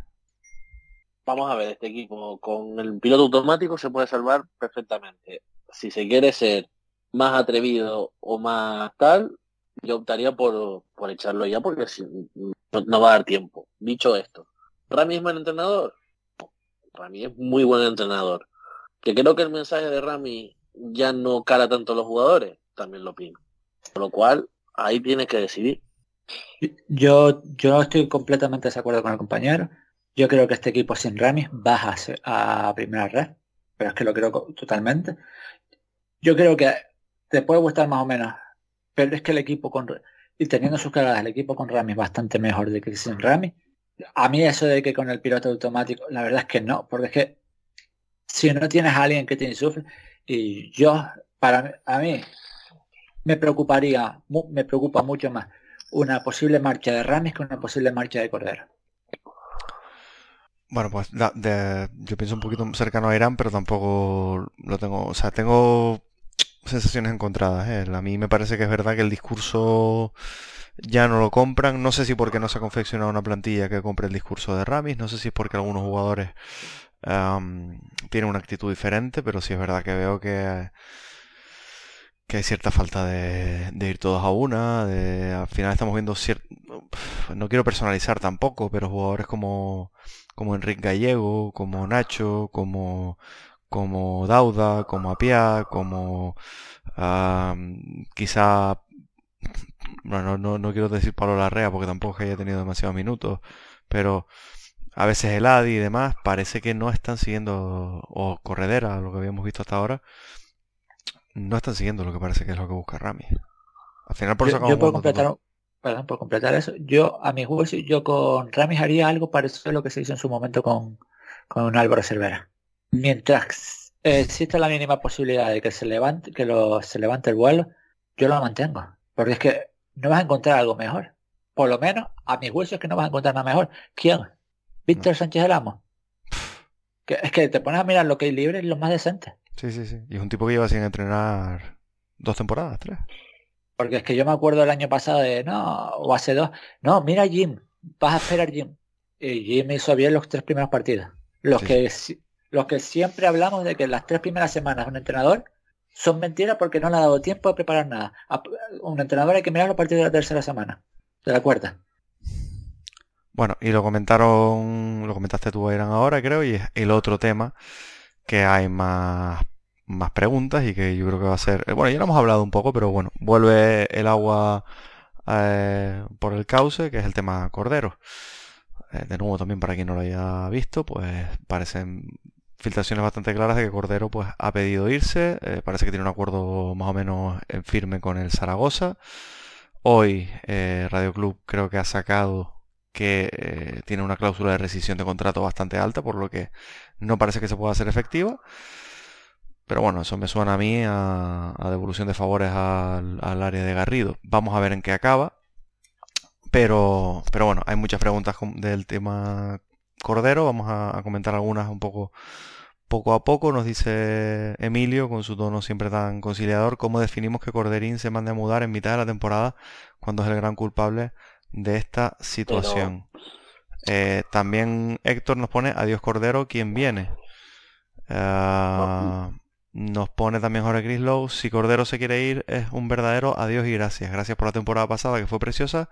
Vamos a ver, este equipo con el piloto automático se puede salvar perfectamente. Si se quiere ser más atrevido o más tal, yo optaría por, por echarlo ya porque si, no, no, va a dar tiempo. Dicho esto, Rami es buen entrenador. Rami es muy buen entrenador. Que creo que el mensaje de Rami ya no cala tanto los jugadores, también lo opino. Por lo cual, ahí tienes que decidir. Yo, yo estoy completamente de acuerdo con el compañero. Yo creo que este equipo sin Rami baja a primera red, pero es que lo creo totalmente. Yo creo que te puede gustar más o menos, pero es que el equipo con y teniendo sus cagadas, el equipo con Rami es bastante mejor de que sin Rami. A mí eso de que con el piloto automático, la verdad es que no, porque es que si no tienes a alguien que te insufle, y yo, para a mí, me preocuparía, me preocupa mucho más una posible marcha de Ramis que una posible marcha de Cordero. Bueno, pues yo pienso un poquito cercano a Irán, pero tampoco lo tengo, o sea, tengo sensaciones encontradas. ¿eh? A mí me parece que es verdad que el discurso ya no lo compran. No sé si porque no se ha confeccionado una plantilla que compre el discurso de Ramis, no sé si es porque algunos jugadores tienen una actitud diferente, pero sí es verdad que veo que, que hay cierta falta de, ir todos a una. De, al final estamos viendo cierto... No quiero personalizar tampoco, pero jugadores como, como Enrique Gallego, como Nacho, como como Dauda, como Apia, como quizá bueno, no, no, quiero decir Pablo Larrea porque tampoco haya tenido demasiados minutos, pero a veces el ADI y demás parece que no están siguiendo, o Corredera, lo que habíamos visto hasta ahora, no están siguiendo lo que parece que es lo que busca Rami. Al final por eso yo, puedo completar, perdón, por completar eso, yo a mi juicio, yo con Rami haría algo parecido a lo que se hizo en su momento con, con Álvaro Cervera. Mientras existe la mínima posibilidad de que se levante, que lo, se levante el vuelo, yo lo mantengo. Porque es que no vas a encontrar algo mejor. Por lo menos, a mi juicio es que no vas a encontrar nada mejor. ¿Quién? Víctor Sánchez del Amo. Que, es que te pones a mirar lo que hay libre y lo más decente. Sí, sí, sí. Y es un tipo que lleva sin entrenar dos temporadas, tres. Porque es que yo me acuerdo el año pasado de, no, o hace dos, no, mira Jim, vas a esperar Jim. Y Jim hizo bien los tres primeros partidos. Los que los que siempre hablamos de que las tres primeras semanas un entrenador son mentiras porque no le ha dado tiempo de preparar nada. Un entrenador hay que mirarlo a partir de la tercera semana, de la cuarta. Bueno, y lo comentaron, lo comentaste tú, Irán, ahora creo, y es el otro tema que hay más, más preguntas y que yo creo que va a ser, eh, bueno, ya lo hemos hablado un poco, pero bueno, vuelve el agua eh, por el cauce, que es el tema Cordero. Eh, de nuevo, también para quien no lo haya visto, pues parecen filtraciones bastante claras de que Cordero pues ha pedido irse, parece que tiene un acuerdo más o menos en firme con el Zaragoza. Hoy Radio Club creo que ha sacado que eh, tiene una cláusula de rescisión de contrato bastante alta, por lo que no parece que se pueda hacer efectiva. Pero bueno, eso me suena a mí a, devolución de favores al, área de Garrido. Vamos a ver en qué acaba. Pero, bueno, hay muchas preguntas del tema Cordero. Vamos a, a comentar algunas un poco poco a poco. Nos dice Emilio, con su tono siempre tan conciliador, cómo definimos que Corderín se mande a mudar en mitad de la temporada cuando es el gran culpable de esta situación. Eh, también Héctor nos pone Adiós Cordero, quien viene. Ah, nos pone también Jorge Grislow, si Cordero se quiere ir es un verdadero adiós y gracias. Gracias por la temporada pasada que fue preciosa,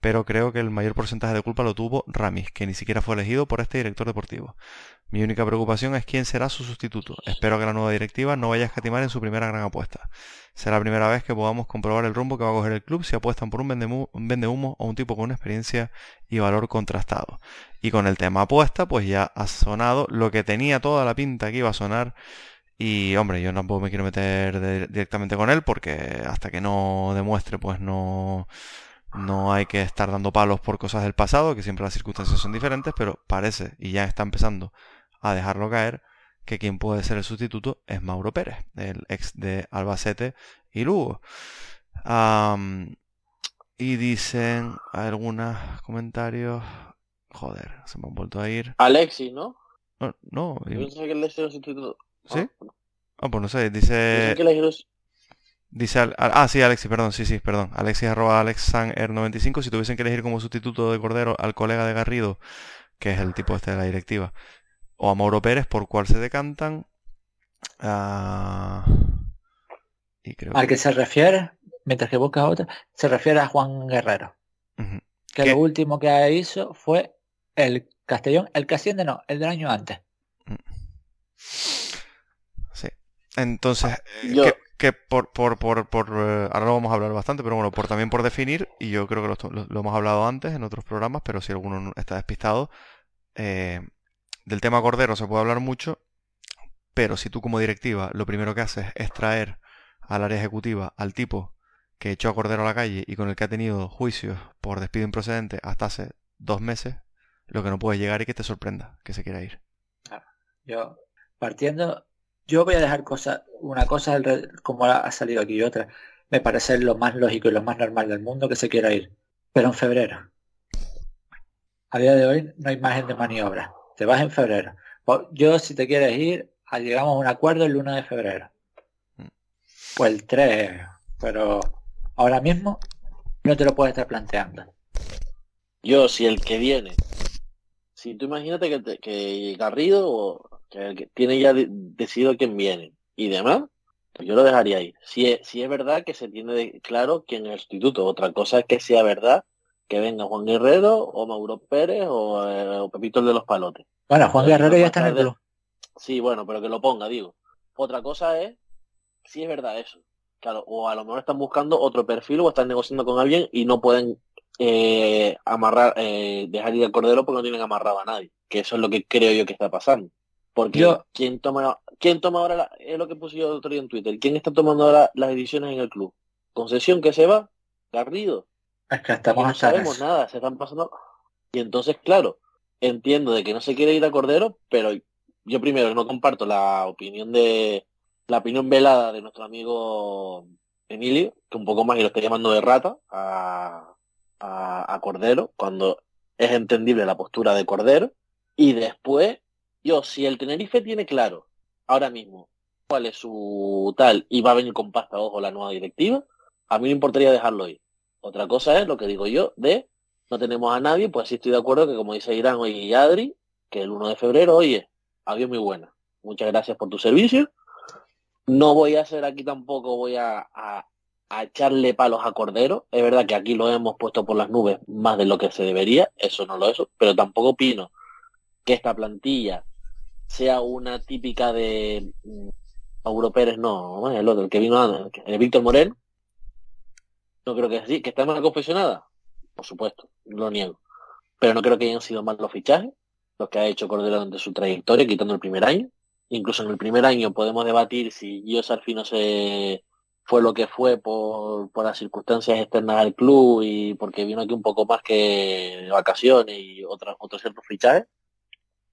pero creo que el mayor porcentaje de culpa lo tuvo Ramis, que ni siquiera fue elegido por este director deportivo. Mi única preocupación es quién será su sustituto. Espero que la nueva directiva no vaya a escatimar en su primera gran apuesta. Será la primera vez que podamos comprobar el rumbo que va a coger el club si apuestan por un vende humo o un tipo con una experiencia y valor contrastado. Y con el tema apuesta, pues ya ha sonado lo que tenía toda la pinta que iba a sonar. Y hombre, yo tampoco me quiero meter directamente con él porque hasta que no demuestre, pues no no hay que estar dando palos por cosas del pasado, que siempre las circunstancias son diferentes, pero parece, y ya está empezando a dejarlo caer, que quien puede ser el sustituto es Mauro Pérez, el ex de Albacete y Lugo. y dicen algunos comentarios. Joder, se me han vuelto a ir. Alexis, ¿no? No, no. Yo que el sustituto. ¿Sí? Ah, ah, pues no sé, dice. Dice, ah, sí, Alexis, perdón, sí, sí, perdón. Alexis arroba AlexSanR95. Si tuviesen que elegir como sustituto de Cordero al colega de Garrido, que es el tipo este de la directiva, o a Mauro Pérez, ¿por cuál se decantan? Ah, y creo al que... se refiere, mientras que busca otra, se refiere a Juan Guerrero. Que lo último que hizo fue el Castellón, el que asciende no, el del año antes. Mm. Entonces, Yo que por, por, por, por eh, ahora lo vamos a hablar bastante, pero bueno, por también por definir, y yo creo que lo, hemos hablado antes en otros programas, pero si alguno está despistado, eh, del tema Cordero se puede hablar mucho, pero si tú como directiva lo primero que haces es traer al área ejecutiva al tipo que echó a Cordero a la calle y con el que ha tenido juicios por despido improcedente hasta hace dos meses, lo que no puede llegar y que te sorprenda que se quiera ir. Yo, partiendo yo voy a dejar cosa, una cosa como ha salido aquí y otra. Me parece lo más lógico y lo más normal del mundo que se quiera ir. Pero en febrero. A día de hoy no hay margen de maniobra. Te vas en febrero. Yo si te quieres ir, llegamos a un acuerdo el 1 de febrero. Pues el 3. Pero ahora mismo no te lo puedes estar planteando. Yo, si el que viene. Si tú imagínate que, que Garrido que tiene ya decidido quién viene y demás, pues yo lo dejaría ahí. Si es, si es verdad que se tiene claro quién es el sustituto, otra cosa es que sea verdad que venga Juan Guerrero o Mauro Pérez o, eh, Pepito el de los Palotes. Bueno, Juan Guerrero ya está en el. Sí, bueno, pero que lo ponga, digo. Otra cosa es si es verdad eso. Claro, o a lo mejor están buscando otro perfil o están negociando con alguien y no pueden eh, amarrar, eh, dejar ir al cordero porque no tienen amarrado a nadie. Que eso es lo que creo yo que está pasando. Porque yo, ¿quién toma, quién toma ahora, es lo que puse yo otro día en Twitter, ¿quién está tomando ahora las decisiones en el club? ¿Concesión que se va? ¿Garrido? Es que estamos no sabemos nada, se están pasando. Y entonces, claro, entiendo de que no se quiere ir a Cordero, pero yo primero no comparto la opinión de la opinión velada de nuestro amigo Emilio, que un poco más y lo está llamando de rata a, a Cordero, cuando es entendible la postura de Cordero. Y después yo, si el Tenerife tiene claro ahora mismo cuál es su tal y va a venir con pasta ojo la nueva directiva, a mí me importaría dejarlo ir. Otra cosa es lo que digo yo de no tenemos a nadie, pues sí estoy de acuerdo que como dice Irán hoy y Adri, que el 1 de febrero, oye, adiós muy buena. muchas gracias por tu servicio. No voy a hacer aquí tampoco, voy a, a, echarle palos a Cordero. Es verdad que aquí lo hemos puesto por las nubes más de lo que se debería, eso no lo es, pero tampoco opino que esta plantilla sea una típica de mm, Mauro Pérez, no, el otro, el que vino antes, el Víctor Moreno. No creo que sí, que está mal confesionada. Por supuesto, lo niego. Pero no creo que hayan sido mal los fichajes, los que ha hecho Cordero durante su trayectoria, quitando el primer año. Incluso en el primer año podemos debatir si Gio Sarfino se fue lo que fue por, por las circunstancias externas al club y porque vino aquí un poco más que vacaciones y otros, otros ciertos fichajes.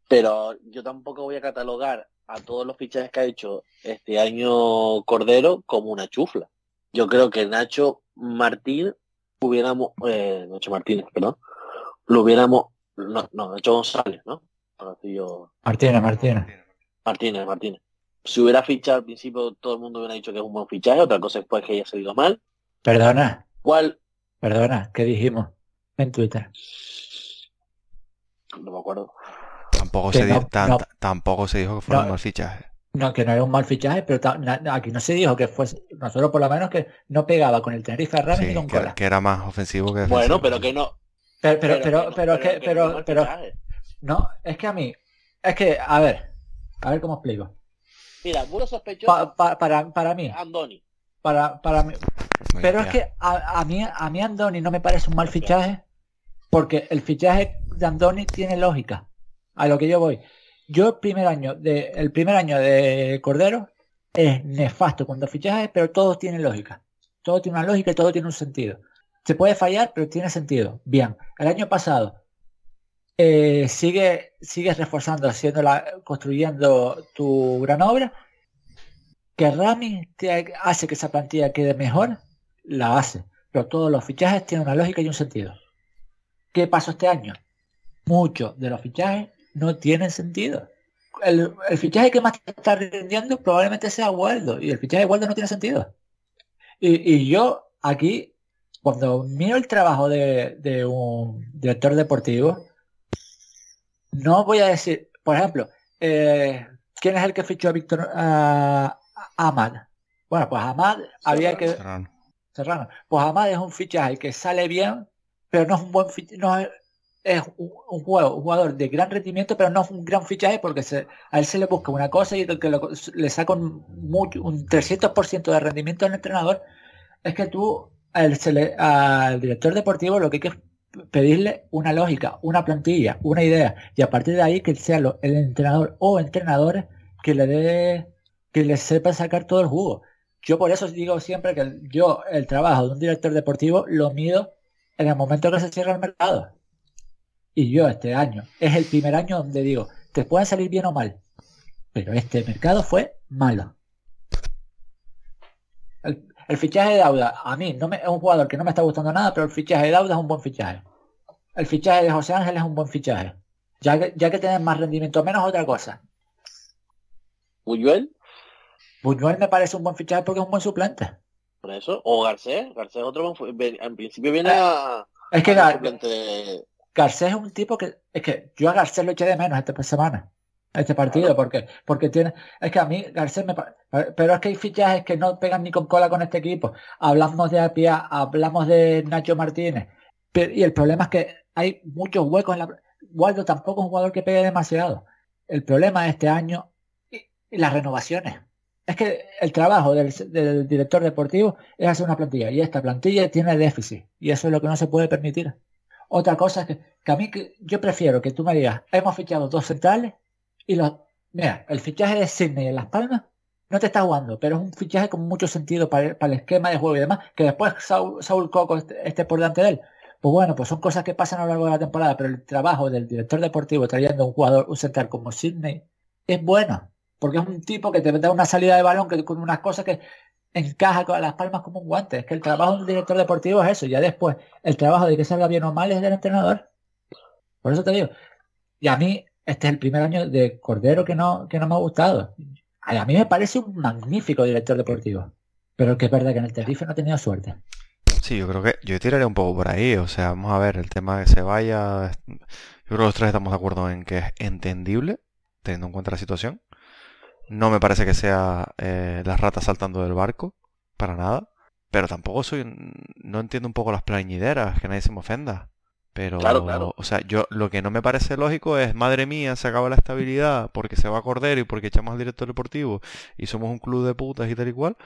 Pero yo tampoco voy a catalogar a todos los fichajes que ha hecho este año Cordero como una chufla. Yo creo que Nacho Martín hubiéramos, eh, Nacho Martínez, perdón, lo hubiéramos, no, no, Nacho González, ¿no? Martínez, Martínez. Martínez, Martínez. Si hubiera fichado al principio, todo el mundo hubiera dicho que es un buen fichaje, otra cosa es pues que haya salido mal. Perdona. ¿Cuál? Perdona, ¿qué dijimos en Twitter? No me acuerdo. Tampoco, se, dijo, tampoco se dijo que fuera un mal fichaje. No, que no era un mal fichaje, pero aquí no se dijo que fuese, nosotros por lo menos que no pegaba con el Tenerife Rami ni con que, Cola. Que era más ofensivo que Bueno, pero que no. Pero, pero, pero, pero, es que, pero, pero, no, es que a mí, es que, a ver, a ver cómo explico. Mira, puro sospechoso. para, para mí. Andoni. Para, para mí. pero es que a, a, mí, a mí Andoni no me parece un mal fichaje, porque el fichaje de Andoni tiene lógica a lo que yo voy. Yo el primer año de, el primer año de Cordero es nefasto cuando fichajes, pero todo tiene lógica. Todo tiene una lógica y todo tiene un sentido. Se puede fallar, pero tiene sentido. Bien, el año pasado eh, sigue, sigues reforzando, haciéndola, construyendo tu gran obra. Que Rami te hace que esa plantilla quede mejor, la hace. Pero todos los fichajes tienen una lógica y un sentido. ¿Qué pasó este año? Muchos de los fichajes no tiene sentido. El, fichaje que más está rindiendo probablemente sea Waldo y el fichaje de Waldo no tiene sentido. Y, yo aquí, cuando miro el trabajo de, un director deportivo, no voy a decir, por ejemplo, eh, ¿quién es el que fichó a Víctor a, Amad? Bueno, pues Amad había que... Serrano. Pues Amad es un fichaje que sale bien, pero no es un buen fichaje, no es un, juego, un jugador de gran rendimiento, pero no es un gran fichaje porque a él se le busca una cosa y que le saca un, un 300% de rendimiento al entrenador, es que tú al director deportivo lo que hay que pedirle una lógica, una plantilla, una idea, y a partir de ahí que sea el entrenador o entrenadores que le dé, que le sepa sacar todo el jugo. Yo por eso digo siempre que yo el trabajo de un director deportivo lo mido en el momento que se cierra el mercado. Y yo este año es el primer año donde digo, te puede salir bien o mal, pero este mercado fue malo. El, fichaje de Dauda, a mí no me, es un jugador que no me está gustando nada, pero el fichaje de Dauda es un buen fichaje. El fichaje de José Ángel es un buen fichaje. Ya que, ya que tienen más rendimiento menos otra cosa. ¿Buñuel? Buñuel me parece un buen fichaje porque es un buen suplente. Por eso. O Garcés. Garcés es otro buen En principio viene eh, a... Es que Garcés es un tipo que, es que yo a Garcés lo eché de menos esta semana, este partido, porque, porque tiene, es que a mí Garcés me, pero es que hay fichajes que no pegan ni con cola con este equipo. Hablamos de Apia, hablamos de Nacho Martínez, y el problema es que hay muchos huecos en la, Waldo tampoco es un jugador que pegue demasiado. El problema de este año y, las renovaciones. Es que el trabajo del, del director deportivo es hacer una plantilla y esta plantilla tiene déficit y eso es lo que no se puede permitir. Otra cosa es que, a mí que, yo prefiero que tú me digas, hemos fichado dos centrales y los... Mira, el fichaje de Sydney en Las Palmas no te está jugando, pero es un fichaje con mucho sentido para, el esquema de juego y demás, que después Saúl, Coco esté, por delante de él. Pues bueno, pues son cosas que pasan a lo largo de la temporada, pero el trabajo del director deportivo trayendo un jugador, un central como Sydney, es bueno, porque es un tipo que te da una salida de balón que con unas cosas que encaja con las palmas como un guante. Es que el trabajo de un director deportivo es eso. Ya después, el trabajo de que salga bien o mal es del entrenador. Por eso te digo. Y a mí, este es el primer año de Cordero que no, que no me ha gustado. A mí me parece un magnífico director deportivo. Pero que es verdad que en el Tenerife no ha tenido suerte. Sí, yo creo que yo tiraré un poco por ahí. O sea, vamos a ver el tema de que se vaya. Yo creo que los tres estamos de acuerdo en que es entendible, teniendo en cuenta la situación. No me parece que sea eh, las ratas saltando del barco, para nada. Pero tampoco soy. No entiendo un poco las plañideras, que nadie se me ofenda. Pero, Claro, claro. o sea, yo lo que no me parece lógico es, madre mía, se acaba la estabilidad porque se va a Cordero y porque echamos al director deportivo y somos un club de putas y tal y cual.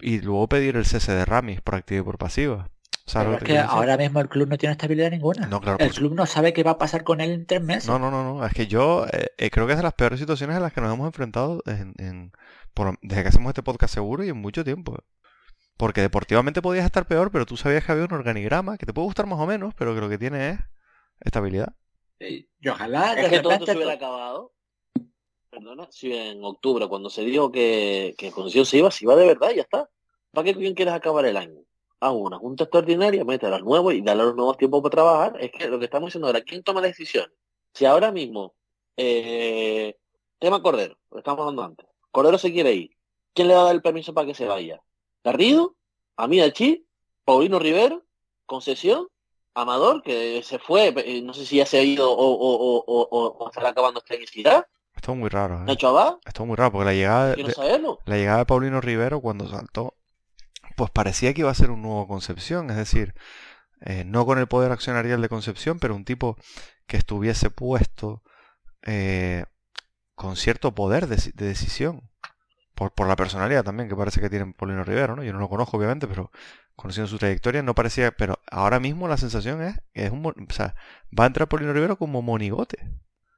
Y luego pedir el cese de Ramis por activa y por pasiva. ¿Sabes Pero es que ahora mismo el club no tiene estabilidad ninguna. No, claro, el club no sabe qué va a pasar con él en tres meses. No, no, no, no. Es que yo eh, eh, creo que es de las peores situaciones en las que nos hemos enfrentado en, en- por- desde que hacemos este podcast seguro y en mucho tiempo. Porque deportivamente podías estar peor, pero tú sabías que había un organigrama que te puede gustar más o menos, pero que lo que tiene es estabilidad. Y y ojalá Es que todo esto se hubiera acabado. Perdona, si en octubre, cuando se dijo que, que Concepción se iba, se iba de verdad y ya está. ¿Para qué bien quieres acabar el año? Haz una junta extraordinaria, mete a los nuevos y dale a los nuevos tiempos para trabajar. Es que lo que estamos diciendo ahora, ¿quién toma la decisión? Si ahora mismo, eh, tema Cordero, lo estamos hablando antes. Cordero se quiere ir. ¿Quién le va a dar el permiso para que se vaya? Garrido, Amida Chi, Paulino Rivero, Concesión, Amador, que se fue, eh, no sé si ya se ha ido o, o, o, o, o- o estará acabando esta necesidad. Esto es muy raro, ¿eh? Nacho Abad, Esto es muy raro, porque la llegada de, la llegada de Paulino Rivero cuando saltó, pues parecía que iba a ser un nuevo Concepción, es decir, eh, no con el poder accionarial de Concepción, pero un tipo que estuviese puesto eh, con cierto poder de, de decisión. Por, por la personalidad también que parece que tiene Paulino Rivero, ¿no? Yo no lo conozco, obviamente, pero conociendo su trayectoria no parecía... Pero ahora mismo la sensación es que es un... O sea, va a entrar Paulino Rivero como monigote.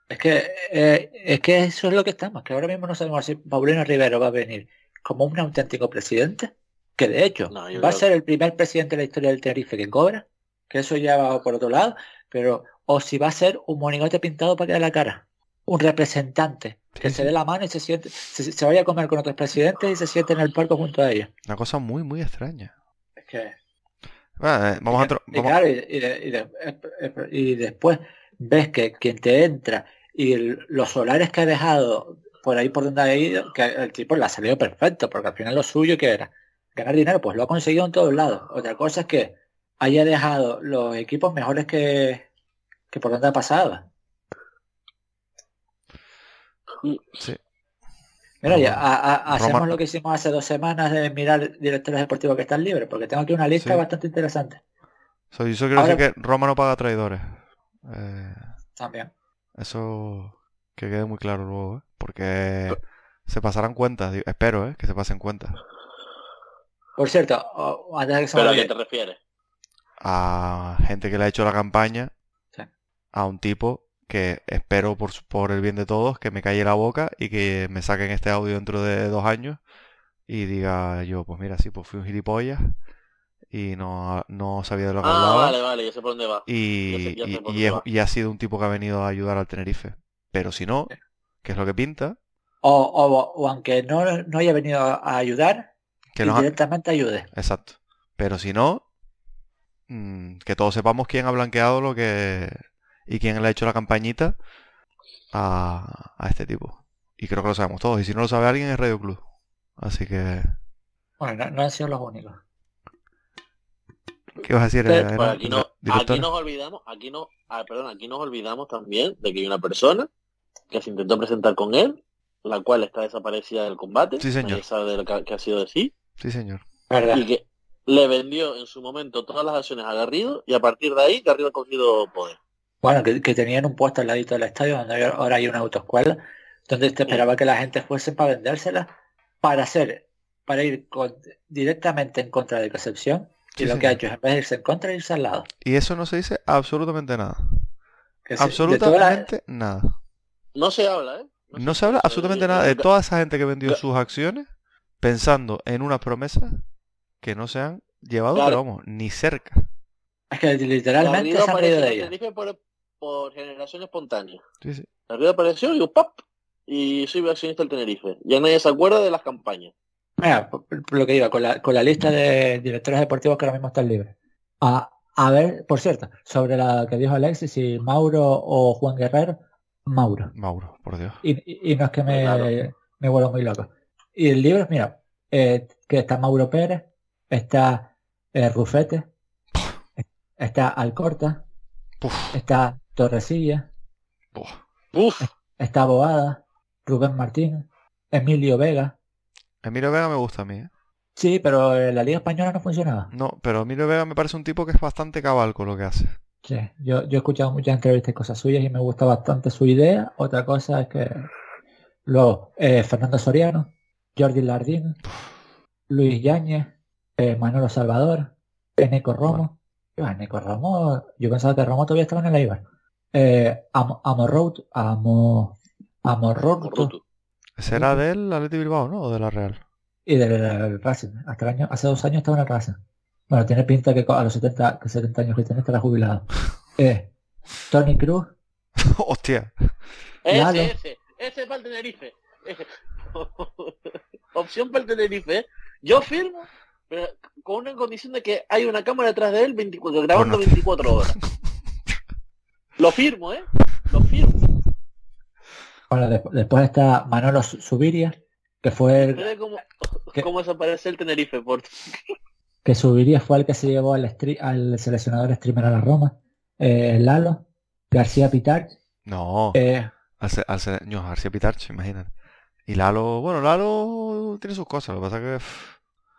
Es que, eh, es que eso es lo que estamos, que ahora mismo no sabemos si Paulino Rivero va a venir como un auténtico presidente, que de hecho No, va a ser el primer presidente de la historia del Tenerife que cobra, que eso ya va por otro lado, pero o si va a ser un monigote pintado para que dé la cara, un representante que Sí, se dé la mano y se siente, se, se vaya a comer con otros presidentes y se siente en el palco junto a ellos. Una cosa muy, muy extraña. Es que eh, vamos a... Y vamos- claro, y, y de- y de- y después ves que quien te entra y el- los solares que ha dejado por ahí por donde ha ido, que el tipo le ha salido perfecto, porque al final lo suyo que era ganar dinero, pues lo ha conseguido en todos lados. Otra cosa es que haya dejado los equipos mejores que, que por donde ha pasado. Sí. Mira, ya, a- a- hacemos Roma- lo que hicimos hace dos semanas de mirar directores deportivos que están libres, porque tengo aquí una lista Sí. bastante interesante So, yo solo quiero Ahora- decir que Roma no paga traidores. Eh, también. eso que quede muy claro luego, ¿eh? Porque se pasarán cuentas, espero, ¿eh? Que se pasen cuentas. Por cierto, antes de que se ¿Pero a qué te refieres? A gente que le ha hecho la campaña Sí. a un tipo que espero por, su- por el bien de todos que me calle la boca y que me saquen este audio dentro de dos años y diga yo, pues mira, sí, pues fui un gilipollas y no, no sabía de lo que Ah, hablaba. vale, vale, ya sé por dónde va. y, Ya sé- ya sé y- y es- va. y ha sido un tipo que ha venido a ayudar al Tenerife. Pero si no, que es lo que pinta, O, o- o aunque no, no haya venido a ayudar, que nos directamente ayude. Exacto. Pero si no, mm, que todos sepamos quién ha blanqueado lo que... y quién le ha hecho la campañita a, a este tipo. Y creo que lo sabemos todos. Y si no lo sabe alguien es Radio Club. Así que... Bueno, no, no han sido los únicos. ¿Qué vas a decir? Pero, eh, aquí, no, aquí nos olvidamos, aquí no, ah, perdón, aquí nos olvidamos también de que hay una persona que se intentó presentar con él, la cual está desaparecida del combate, Sí, señor. nadie sabe de lo que, que ha sido de sí, Sí, señor. ¿Verdad? y que le vendió en su momento todas las acciones a Garrido, y a partir de ahí Garrido ha cogido poder. Bueno, que, que tenían un puesto al ladito del estadio donde hay- ahora hay una autoescuela, donde te esperaba que la gente fuese para vendérsela, para hacer, para ir con- directamente en contra de Concepción, y lo que ha hecho es en vez de irse en contra, irse al lado. Y eso no se dice absolutamente nada. Que la- Absolutamente nada. No se habla, ¿eh? No se habla absolutamente nada de toda esa gente que vendió sus acciones pensando en unas promesas que no se han llevado, Claro. pero vamos, ni cerca. es que literalmente se han de ella. Tenerife por, por generación espontánea. Sí, sí. Garrido apareció y ¡pap! Y soy accionista del Tenerife. Ya nadie se acuerda de las campañas. Mira, por- por lo que iba, con la, con la lista de directores deportivos que ahora mismo están libres. A, a ver, por cierto, sobre la que dijo Alexis, si Mauro o Juan Guerrero, Mauro. Mauro, por Dios. Y, y- y no es que me, Claro. me vuelvo muy loco. Y el libro, mira, eh, que está Mauro Pérez, está eh, Rufete, está Alcorta, está Torresilla, puf. ¡Uf! está Boada, Rubén Martín, Emilio Vega. Emilio Vega me gusta a mí, ¿eh? Sí, pero en la Liga Española no funcionaba. No, pero Emilio Vega me parece un tipo que es bastante cabal con lo que hace. Sí, yo, yo he escuchado muchas entrevistas y cosas suyas y me gusta bastante su idea. Otra cosa es que luego eh, Fernando Soriano, Jordi Lardín, Luis Yáñez, eh, Manolo Salvador, Eneco Romo. Eneco Romo, yo pensaba que Romo todavía estaba en el Eibar. Eh, Amo, Amorrout, Amo, Amorrout Corruto. Ese era del Atleti Bilbao, ¿no? O de la Real. y del del Racing. Hasta el año, hace dos años estaba en el Racing. Bueno, tiene pinta que a los 70, que 70 años que tiene estará jubilado. Eh, Tony Cruz, Hostia. Ese, ese, ese para el Tenerife. Opción para el Tenerife. ¿eh? Yo firmo, pero con una condición de que hay una cámara detrás de él 24, grabando Bueno. 24 horas. Lo firmo, ¿eh? Lo firmo. Bueno, de- después está Manolo Su- Subiria, que fue el, cómo, ¿Qué? cómo desaparece el Tenerife, por que Subiria fue el que se llevó al, stri- al seleccionador streamer a la Roma. Eh, Lalo, García Pitar, No. eh, al se- no, García Pitarch, imagínate. Y Lalo, bueno, Lalo tiene sus cosas, lo que pasa que...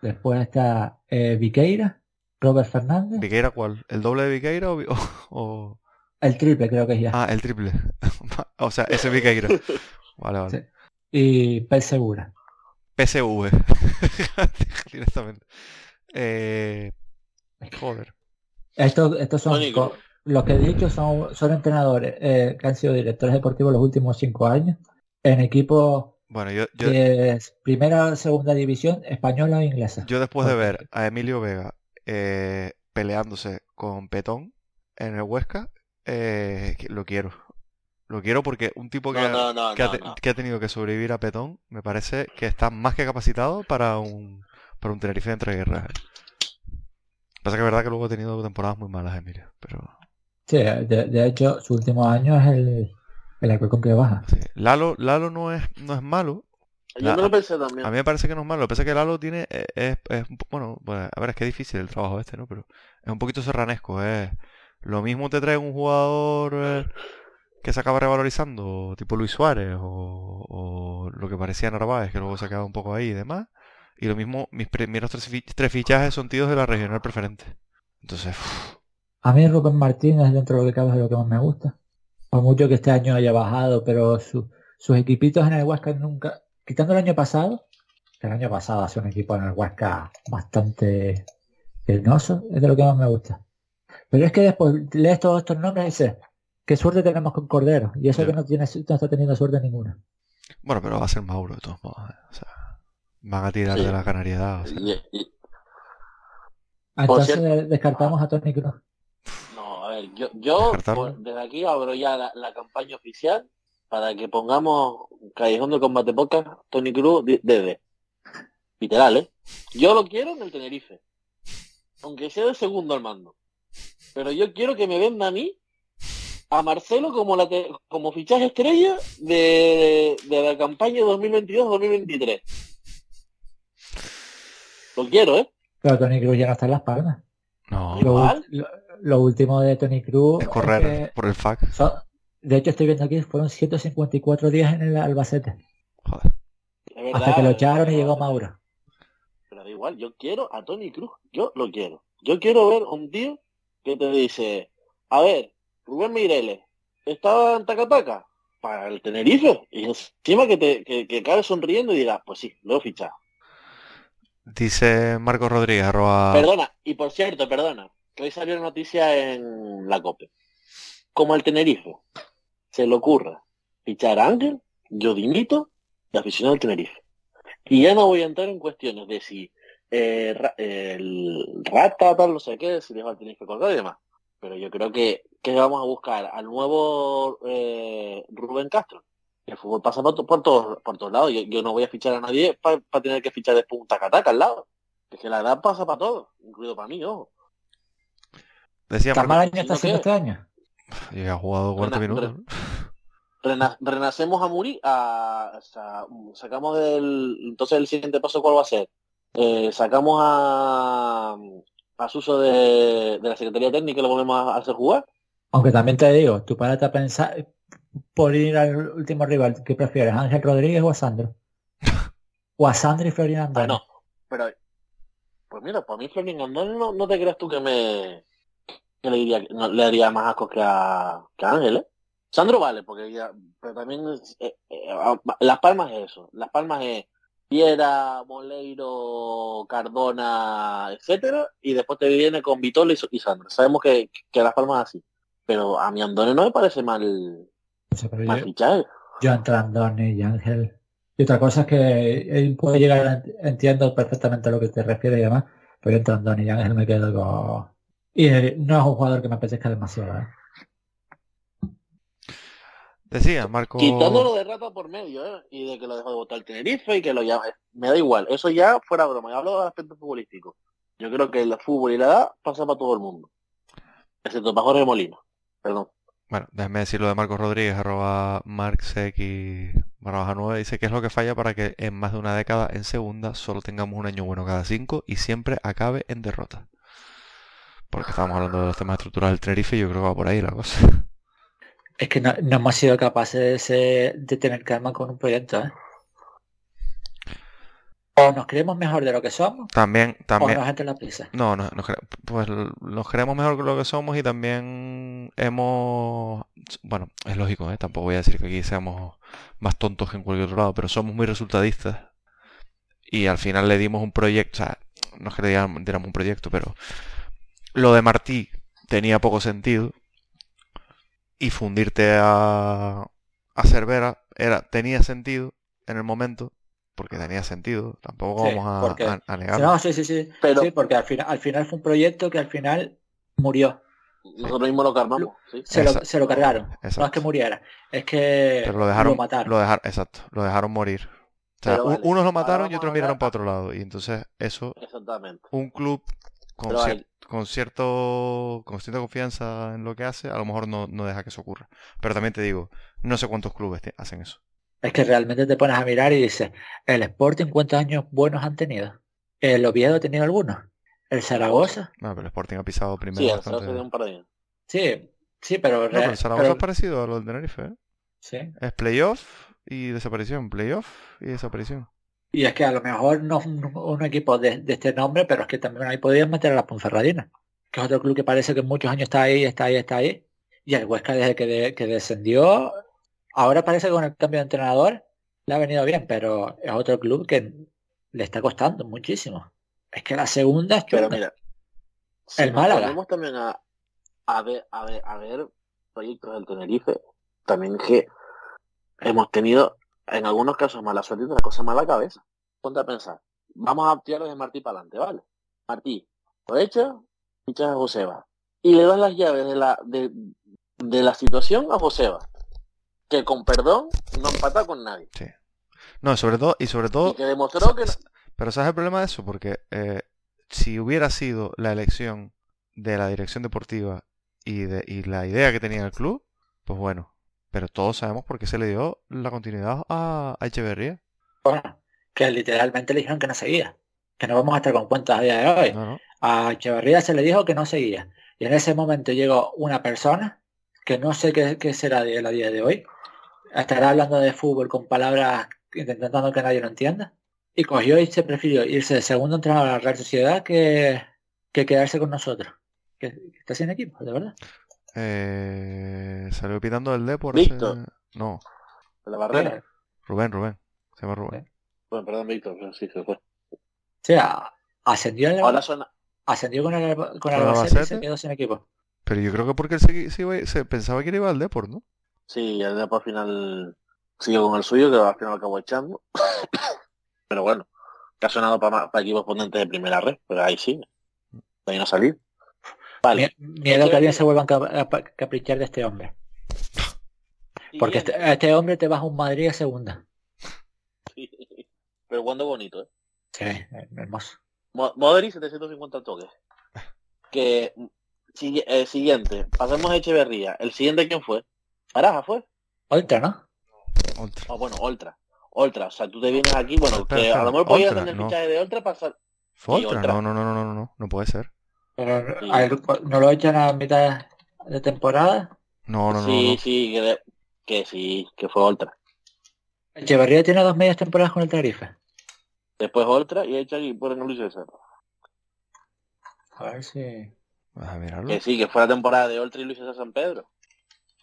después está eh, Viqueira, Robert Fernández, ¿Viqueira cuál? ¿El doble de Viqueira o, vi- o- o- el triple creo que es ya, Ah, el triple. o sea, ese Viqueira. Vale, vale. Sí. y Pel Segura. PSV. Directamente. Eh, joder. Estos, estos son los que he dicho son, son entrenadores eh, que han sido directores deportivos los últimos cinco años en equipos Bueno, yo, yo, de primera o segunda división española o inglesa. yo después de ver a Emilio Vega eh, peleándose con Petón en el Huesca, eh, lo quiero. Lo quiero porque un tipo que, No, ha- no, no, que, ha no, te- no. que ha tenido que sobrevivir a Petón, me parece que está más que capacitado para un, para un Tenerife entre guerras. ¿eh? Pasa que es verdad que luego ha tenido temporadas muy malas, Emilio. Pero Sí, de, de hecho, su último año es el, el Alcorcón que baja. sí. Lalo, Lalo no es, no es malo. Yo me lo pensé también. A mí me parece que no es malo. Lo que pasa es que Lalo tiene. eh, Es, bueno, pues, a ver, es que es difícil el trabajo este, ¿no? Pero es un poquito serranesco. Es, lo mismo te trae un jugador eh, que se acaba revalorizando, tipo Luis Suárez, o, o lo que parecía Narváez, que luego se ha quedado un poco ahí y demás. Y lo mismo, mis primeros tres, fi- tres fichajes son tíos de la regional preferente. Entonces, uf, A mí Rubén Martínez, dentro de lo que cabe, es lo que más me gusta. Por mucho que este año haya bajado, pero su- sus equipitos en el Huesca nunca... Quitando el año pasado, que el año pasado ha sido un equipo en el Huesca bastante hermoso, es de lo que más me gusta. Pero es que después lees todos estos nombres y dices, qué suerte tenemos con Cordero. Y eso que no, tiene, no está teniendo suerte ninguna. bueno, pero va a ser Mauro de todos modos. ¿eh? O sea, van a tirar Sí. de la canariedad. o sea. Y- y- Entonces cierto- descartamos a Tony Cruz. Ver, yo, pues, desde aquí abro ya la, la campaña oficial para que pongamos Callejón de Combate Podcast, Tony Cruz, desde. Literal, ¿eh? Yo lo quiero en el Tenerife. Aunque sea de segundo al mando. Pero yo quiero que me venda a mí, a Marcelo, como la te- como fichaje estrella de, de la campaña 2022-2023. Lo quiero, ¿eh? Pero Tony Cruz ya no está en las palmas. No, Lo, Igual. lo- lo último de Tony Cruz es correr que por el FAC. son- de hecho estoy viendo aquí fueron 154 días en el Albacete Joder. Verdad, hasta que lo echaron y llegó Mauro Pero da igual, yo quiero a Tony Cruz, yo lo quiero. Yo quiero ver un tío que te dice, a ver, Rubén Mireles, estaba en Tacataca para el Tenerife, y encima que te que, que acabe sonriendo y diga, pues sí, lo he fichado. Dice Marcos Rodríguez, arroba... Perdona, y por cierto, perdona, que hoy salió noticia en la COPE. Como al Tenerife se le ocurra fichar a Ángel, yo dimito de aficionado al Tenerife. Y ya no voy a entrar en cuestiones de si eh, ra- el rata, tal, no sé qué, si les va al Tenerife colgado y demás. Pero yo creo que, que vamos a buscar al nuevo eh, Rubén Castro. El fútbol pasa por, por todos por todos lados. Yo, yo no voy a fichar a nadie para tener que fichar después un tacataca al lado. Es que la edad pasa para todos, incluido para mí, ojo. Decía ¿Tan mal Marcos... año está ¿no haciendo este año? Y ha jugado 40 Rena- minutos. ¿no? Rena- renacemos a Muri, a, o sea, sacamos del, entonces el siguiente paso cuál va a ser, Eh, sacamos a, a Suso de, de la Secretaría Técnica y lo volvemos a hacer jugar. aunque también te digo tú párate a pensar por ir al último rival ¿qué prefieres Ángel Rodríguez o a Sandro? O a Sandri y Florian Andoni. Ah, no. Pero, pues mira, para mí Florian Andoni no, no te creas tú que me que le diría no, le daría más asco que a, que a Ángel, ¿eh? Sandro vale, porque ya, pero también eh, eh, Las Palmas es eso. Las Palmas es Piera, Moleiro, Cardona, etcétera, y después te viene con Vitola y, y Sandro. Sabemos que, que Las Palmas es así. Pero a mi Andone no me parece mal, mal fichaje. Yo entre Andone y Ángel. Y otra cosa es que él puede llegar, entiendo perfectamente a lo que te refieres y demás, pero entre Andone y Ángel me quedo con... Y no es un jugador que me apetezca demasiado, ¿eh? Decía, Marco. Quitándolo de rata por medio, ¿eh? Y de que lo dejó de votar el Tenerife y que lo llame. Me da igual. Eso ya fuera broma. Yo hablo del aspecto futbolístico. Yo creo que el fútbol y la edad pasa para todo el mundo. Excepto para Jorge Molina. Perdón. Bueno, déjame decir lo de Marcos Rodríguez, arroba y barra 9. Dice que es lo que falla para que en más de una década en segunda solo tengamos un año bueno cada cinco y siempre acabe en derrota. Porque estamos hablando de los temas estructurales del Tenerife y yo creo que va por ahí la cosa. Es que no, hemos sido capaces de, de, tener calma con un proyecto, ¿eh? O nos creemos mejor de lo que somos. También, también. O nos entra la prisa. No, no, no, pues nos creemos mejor que lo que somos y también hemos, bueno, es lógico, ¿eh? tampoco voy a decir que aquí seamos más tontos que en cualquier otro lado, pero somos muy resultadistas y al final le dimos un proyecto, o sea, no es que le diéramos un proyecto, pero lo de Martí tenía poco sentido y fundirte a, a Cervera era, tenía sentido en el momento, porque tenía sentido, tampoco vamos a, a, negarlo. No, sí, sí, sí, Pero, sí, porque al final, al final fue un proyecto que al final murió. Nosotros mismos lo cargamos. ¿sí? Se, lo, se, lo, cargaron. No es que muriera, es que Pero lo, dejaron, lo mataron. Lo dejaron, exacto, lo dejaron morir. O sea, vale, unos lo mataron y otros miraron para otro lado. Y entonces eso, Exactamente. un club con, cier con cierto con cierta confianza en lo que hace, a lo mejor no, no deja que eso ocurra. Pero también te digo, no sé cuántos clubes te hacen eso. Es que realmente te pones a mirar y dices, el Sporting cuántos años buenos han tenido. El Oviedo ha tenido algunos. El Zaragoza. No, pero el Sporting ha pisado primero. Sí, bastante... un par de Sí, sí, pero... No, pero el Zaragoza pero... es parecido a lo del Tenerife, ¿eh? Sí. Es playoff y desaparición, playoff y desaparición. Y es que a lo mejor no es un, un equipo de, de, este nombre, pero es que también ahí podías meter a la Ponferradina, que es otro club que parece que muchos años está ahí, está ahí, está ahí. Y el Huesca desde que, de, que descendió, ahora parece que con el cambio de entrenador le ha venido bien, pero es otro club que le está costando muchísimo. Es que la segunda es Pero mira, si el Málaga. Vamos también a, a, ver, a, ver, a ver proyectos del Tenerife, también que hemos tenido en algunos casos mala suerte y otra cosa mala cabeza. Ponte a pensar. Vamos a tirarlo de Martí para adelante, ¿vale? Martí, lo echa, fichas a Joseba. Y le das las llaves de la, de, de la situación a Joseba. Que con perdón no empata con nadie. Sí. No, sobre todo, y sobre todo. Y que demostró que. Pero ¿sabes el problema de eso? Porque eh, si hubiera sido la elección de la dirección deportiva y, de, y la idea que tenía el club, pues bueno, pero todos sabemos por qué se le dio la continuidad a, a Echeverría. Bueno, que literalmente le dijeron que no seguía. Que no vamos a estar con cuentas a día de hoy. No, no. A Echeverría se le dijo que no seguía. Y en ese momento llegó una persona que no sé qué, qué será de él a día de hoy. Estará hablando de fútbol con palabras intentando que nadie lo entienda. Y cogió y se prefirió irse de segundo entrenador a la Real Sociedad que, que quedarse con nosotros. Que, que está sin equipo, de verdad. Eh, salió pitando el D por Víctor. ese- No, la barrera. Rubén, Rubén. Se llama Rubén. Bueno, perdón, Víctor, sí se fue. O sea, ascendió, en el- Ahora suena. ascendió con el, con el ¿Con Albacete y se quedó sin equipo. Pero yo creo que porque él se, se iba- se pensaba que iba al Deport, ¿no? Sí, el Depor al final siguió con el suyo, que al final acabó echando. pero bueno, que ha sonado para, para equipos potentes de primera red, pero ahí sí. De ahí no salir. Vale. Mi- Miedo que alguien se vuelva a caprichar de este hombre. Porque este, a este hombre te vas a un Madrid a segunda. Sí. Pero jugando bonito, ¿eh? Sí, hermoso. Mo- Modric 750 toques. Que sigue- eh, siguiente, pasemos a Echeverría. El siguiente quién fue? Baraja fue. Otra, ¿no? Ultra. Ah, bueno, Oltra. Oltra, o sea, tú te vienes aquí, bueno, que a lo mejor podías Oltra, tener el no. fichaje de Oltra para pasar. ¿Fue Sí, Ultra? Ultra. No, no, no, no, no, no, no puede ser. Pero Sí. a él, no lo echan a mitad de temporada. No, no, no, sí, no. sí, que, de- que sí, que fue Oltra. Echeverría tiene dos medias temporadas con el Tenerife. Después Oltra y echan y ponen a Luis César. A ver si. Vas a mirarlo. Que sí, que fue la temporada de Oltra y Luis César San Pedro.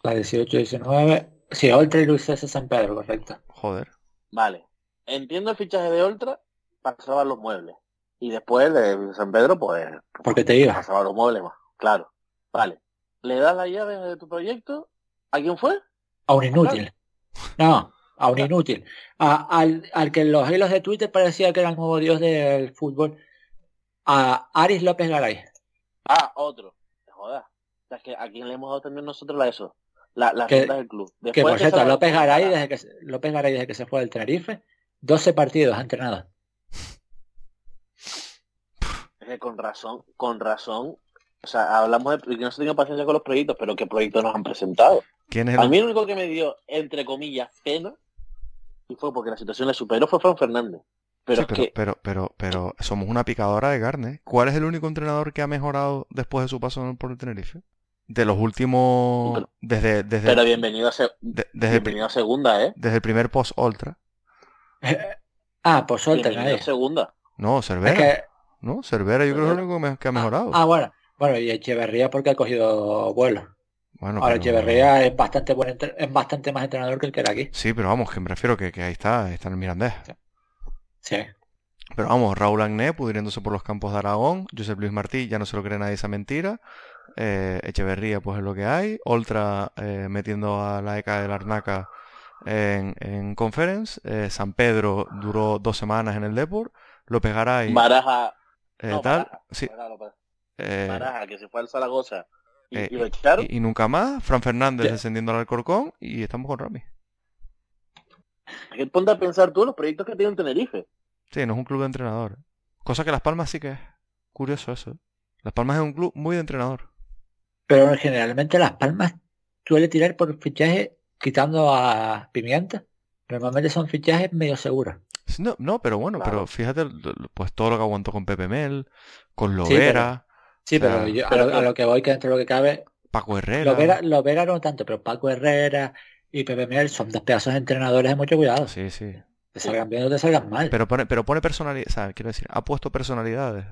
La 18-19. Sí, Oltra y Luis César San Pedro, correcto. Joder. Vale. Entiendo el fichaje de Oltra para salvar los muebles. Y después de San Pedro, pues, Porque te iba. para salvar los muebles más. Claro. Vale. Le das la llave de tu proyecto. ¿A quién fue? A un inútil. No, a un inútil. A- al, al que los hilos de Twitter parecía que era el nuevo dios del fútbol. A Aris López Garay. Ah, otro. Te jodas. O sea, que a quién le hemos dado también nosotros la eso. La, las Que- del club. Que por cierto, López Garay, desde que, López Garay desde que se fue del Tenerife, 12 partidos ha entrenado. Es que con razón, con razón. O sea, hablamos de que no se tenía paciencia con los proyectos, pero ¿qué proyectos nos han presentado? ¿Quién es A el, mí lo único que me dio, entre comillas, pena, y fue porque la situación le superó, fue Fran Fernández. Pero Sí, es pero, que, pero, pero, pero somos una picadora de carne. ¿Cuál es el único entrenador que ha mejorado después de su paso por el Tenerife? De los últimos... Pero- Desde, desde, pero bienvenido a, se- de- desde, el, bienvenido a segunda, ¿eh? desde el primer post-Ultra. Ah, por suerte Bienvenido a segunda. No, Es Cervera. que- No, Cervera yo creo que es el único que ha mejorado. ah, bueno. Bueno, y Echeverría porque ha cogido vuelo. bueno, Ahora pero- Echeverría es bastante buen entre- es bastante más entrenador que el que era aquí. Sí, pero vamos, que me refiero que, que ahí está, está en el Mirandés. Sí. Pero vamos, Raúl Agné pudriéndose por los campos de Aragón, Josep Luis Martí ya no se lo cree nadie esa mentira, eh, Echeverría pues es lo que hay, Oltra eh, metiendo a la ECA de la Arnaca en, en Conference, eh, San Pedro duró dos semanas en el Depor, López Garay Baraja, eh, no, tal, Baraja, sí, Baraja, Baraja, eh, Baraja, que se fue al Zaragoza y, eh, y lo echaron. y, y nunca más, Fran Fernández descendiendo al Alcorcón y estamos con Rami. Es que ponte a pensar tú los proyectos que tiene en Tenerife. Sí, no es un club de entrenador. Cosa que Las Palmas sí que es. Curioso eso. ¿eh? Las Palmas es un club muy de entrenador. Pero generalmente Las Palmas suele tirar por fichaje quitando a Pimienta. Normalmente son fichajes medio seguros. Sí, No, no, pero bueno, Claro. pero fíjate, pues todo lo que aguantó con Pepe Mel, con Sí, Lovera, Sí, O sea, pero yo, a, pero lo, que- a lo que voy, que dentro de lo que cabe, Paco Herrera. Lovera, Lovera no tanto, pero Paco Herrera y Pepe Mel son dos pedazos de entrenadores de mucho cuidado. Sí, sí. Te salgan bien o te salgan mal. Pero pone, pero pone personalidad, o sea, quiero decir, ha puesto personalidades.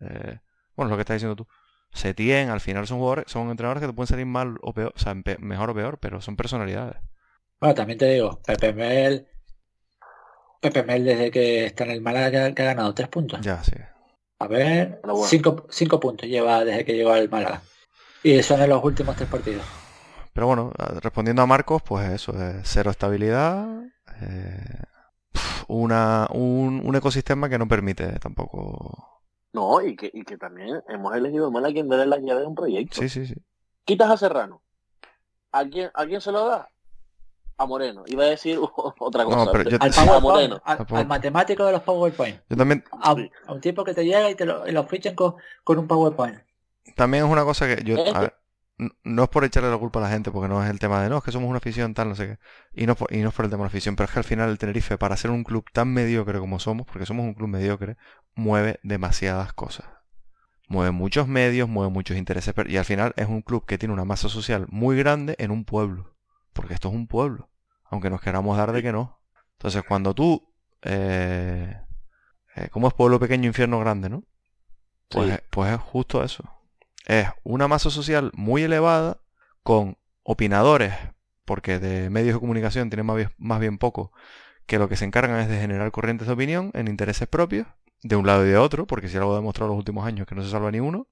Eh, bueno, lo que estás diciendo tú. Setien, al final son jugadores, son entrenadores que te pueden salir mal o peor, o sea, empe- mejor o peor, pero son personalidades. Bueno, también te digo, Pepe Mel, Pepe Mel desde que está en el Málaga que, ha- ganado tres puntos. Ya, sí. A ver, bueno. cinco, cinco puntos lleva desde que llegó al Málaga. Y son en los últimos tres partidos. Pero bueno, a- respondiendo a Marcos, pues eso, eh, cero estabilidad, eh, una, un, un ecosistema que no permite tampoco... No, y que, y que también hemos elegido mal a quien darle las llaves de un proyecto. Sí, sí, sí. Quitas a Serrano. ¿A quién, ¿A quién se lo da? A Moreno. Iba a decir otra cosa. No, pero yo, Al sí, A Moreno. al, Tampoco. al matemático de los PowerPoint. yo también, A, un tipo que te llega y te lo, y lo fichan con, con un PowerPoint. también es una cosa que yo... Es a que- ver, n- no es por echarle la culpa a la gente, porque no es el tema de, no, es que somos una afición, tal, no sé qué. Y no, por- y no es por el tema de la afición, pero es que al final el Tenerife, para ser un club tan mediocre como somos, porque somos un club mediocre, mueve demasiadas cosas. Mueve muchos medios, mueve muchos intereses, pero- y al final es un club que tiene una masa social muy grande en un pueblo. Porque esto es un pueblo. Aunque nos queramos dar de que no. Entonces, cuando tú... Eh, eh, ¿Cómo es pueblo pequeño, infierno grande, no? Pues, Sí. pues es justo eso. Es una masa social muy elevada con opinadores, porque de medios de comunicación tienen más bien, más bien poco, que lo que se encargan es de generar corrientes de opinión en intereses propios, de un lado y de otro, porque si algo ha demostrado en los últimos años que no se salva ni uno.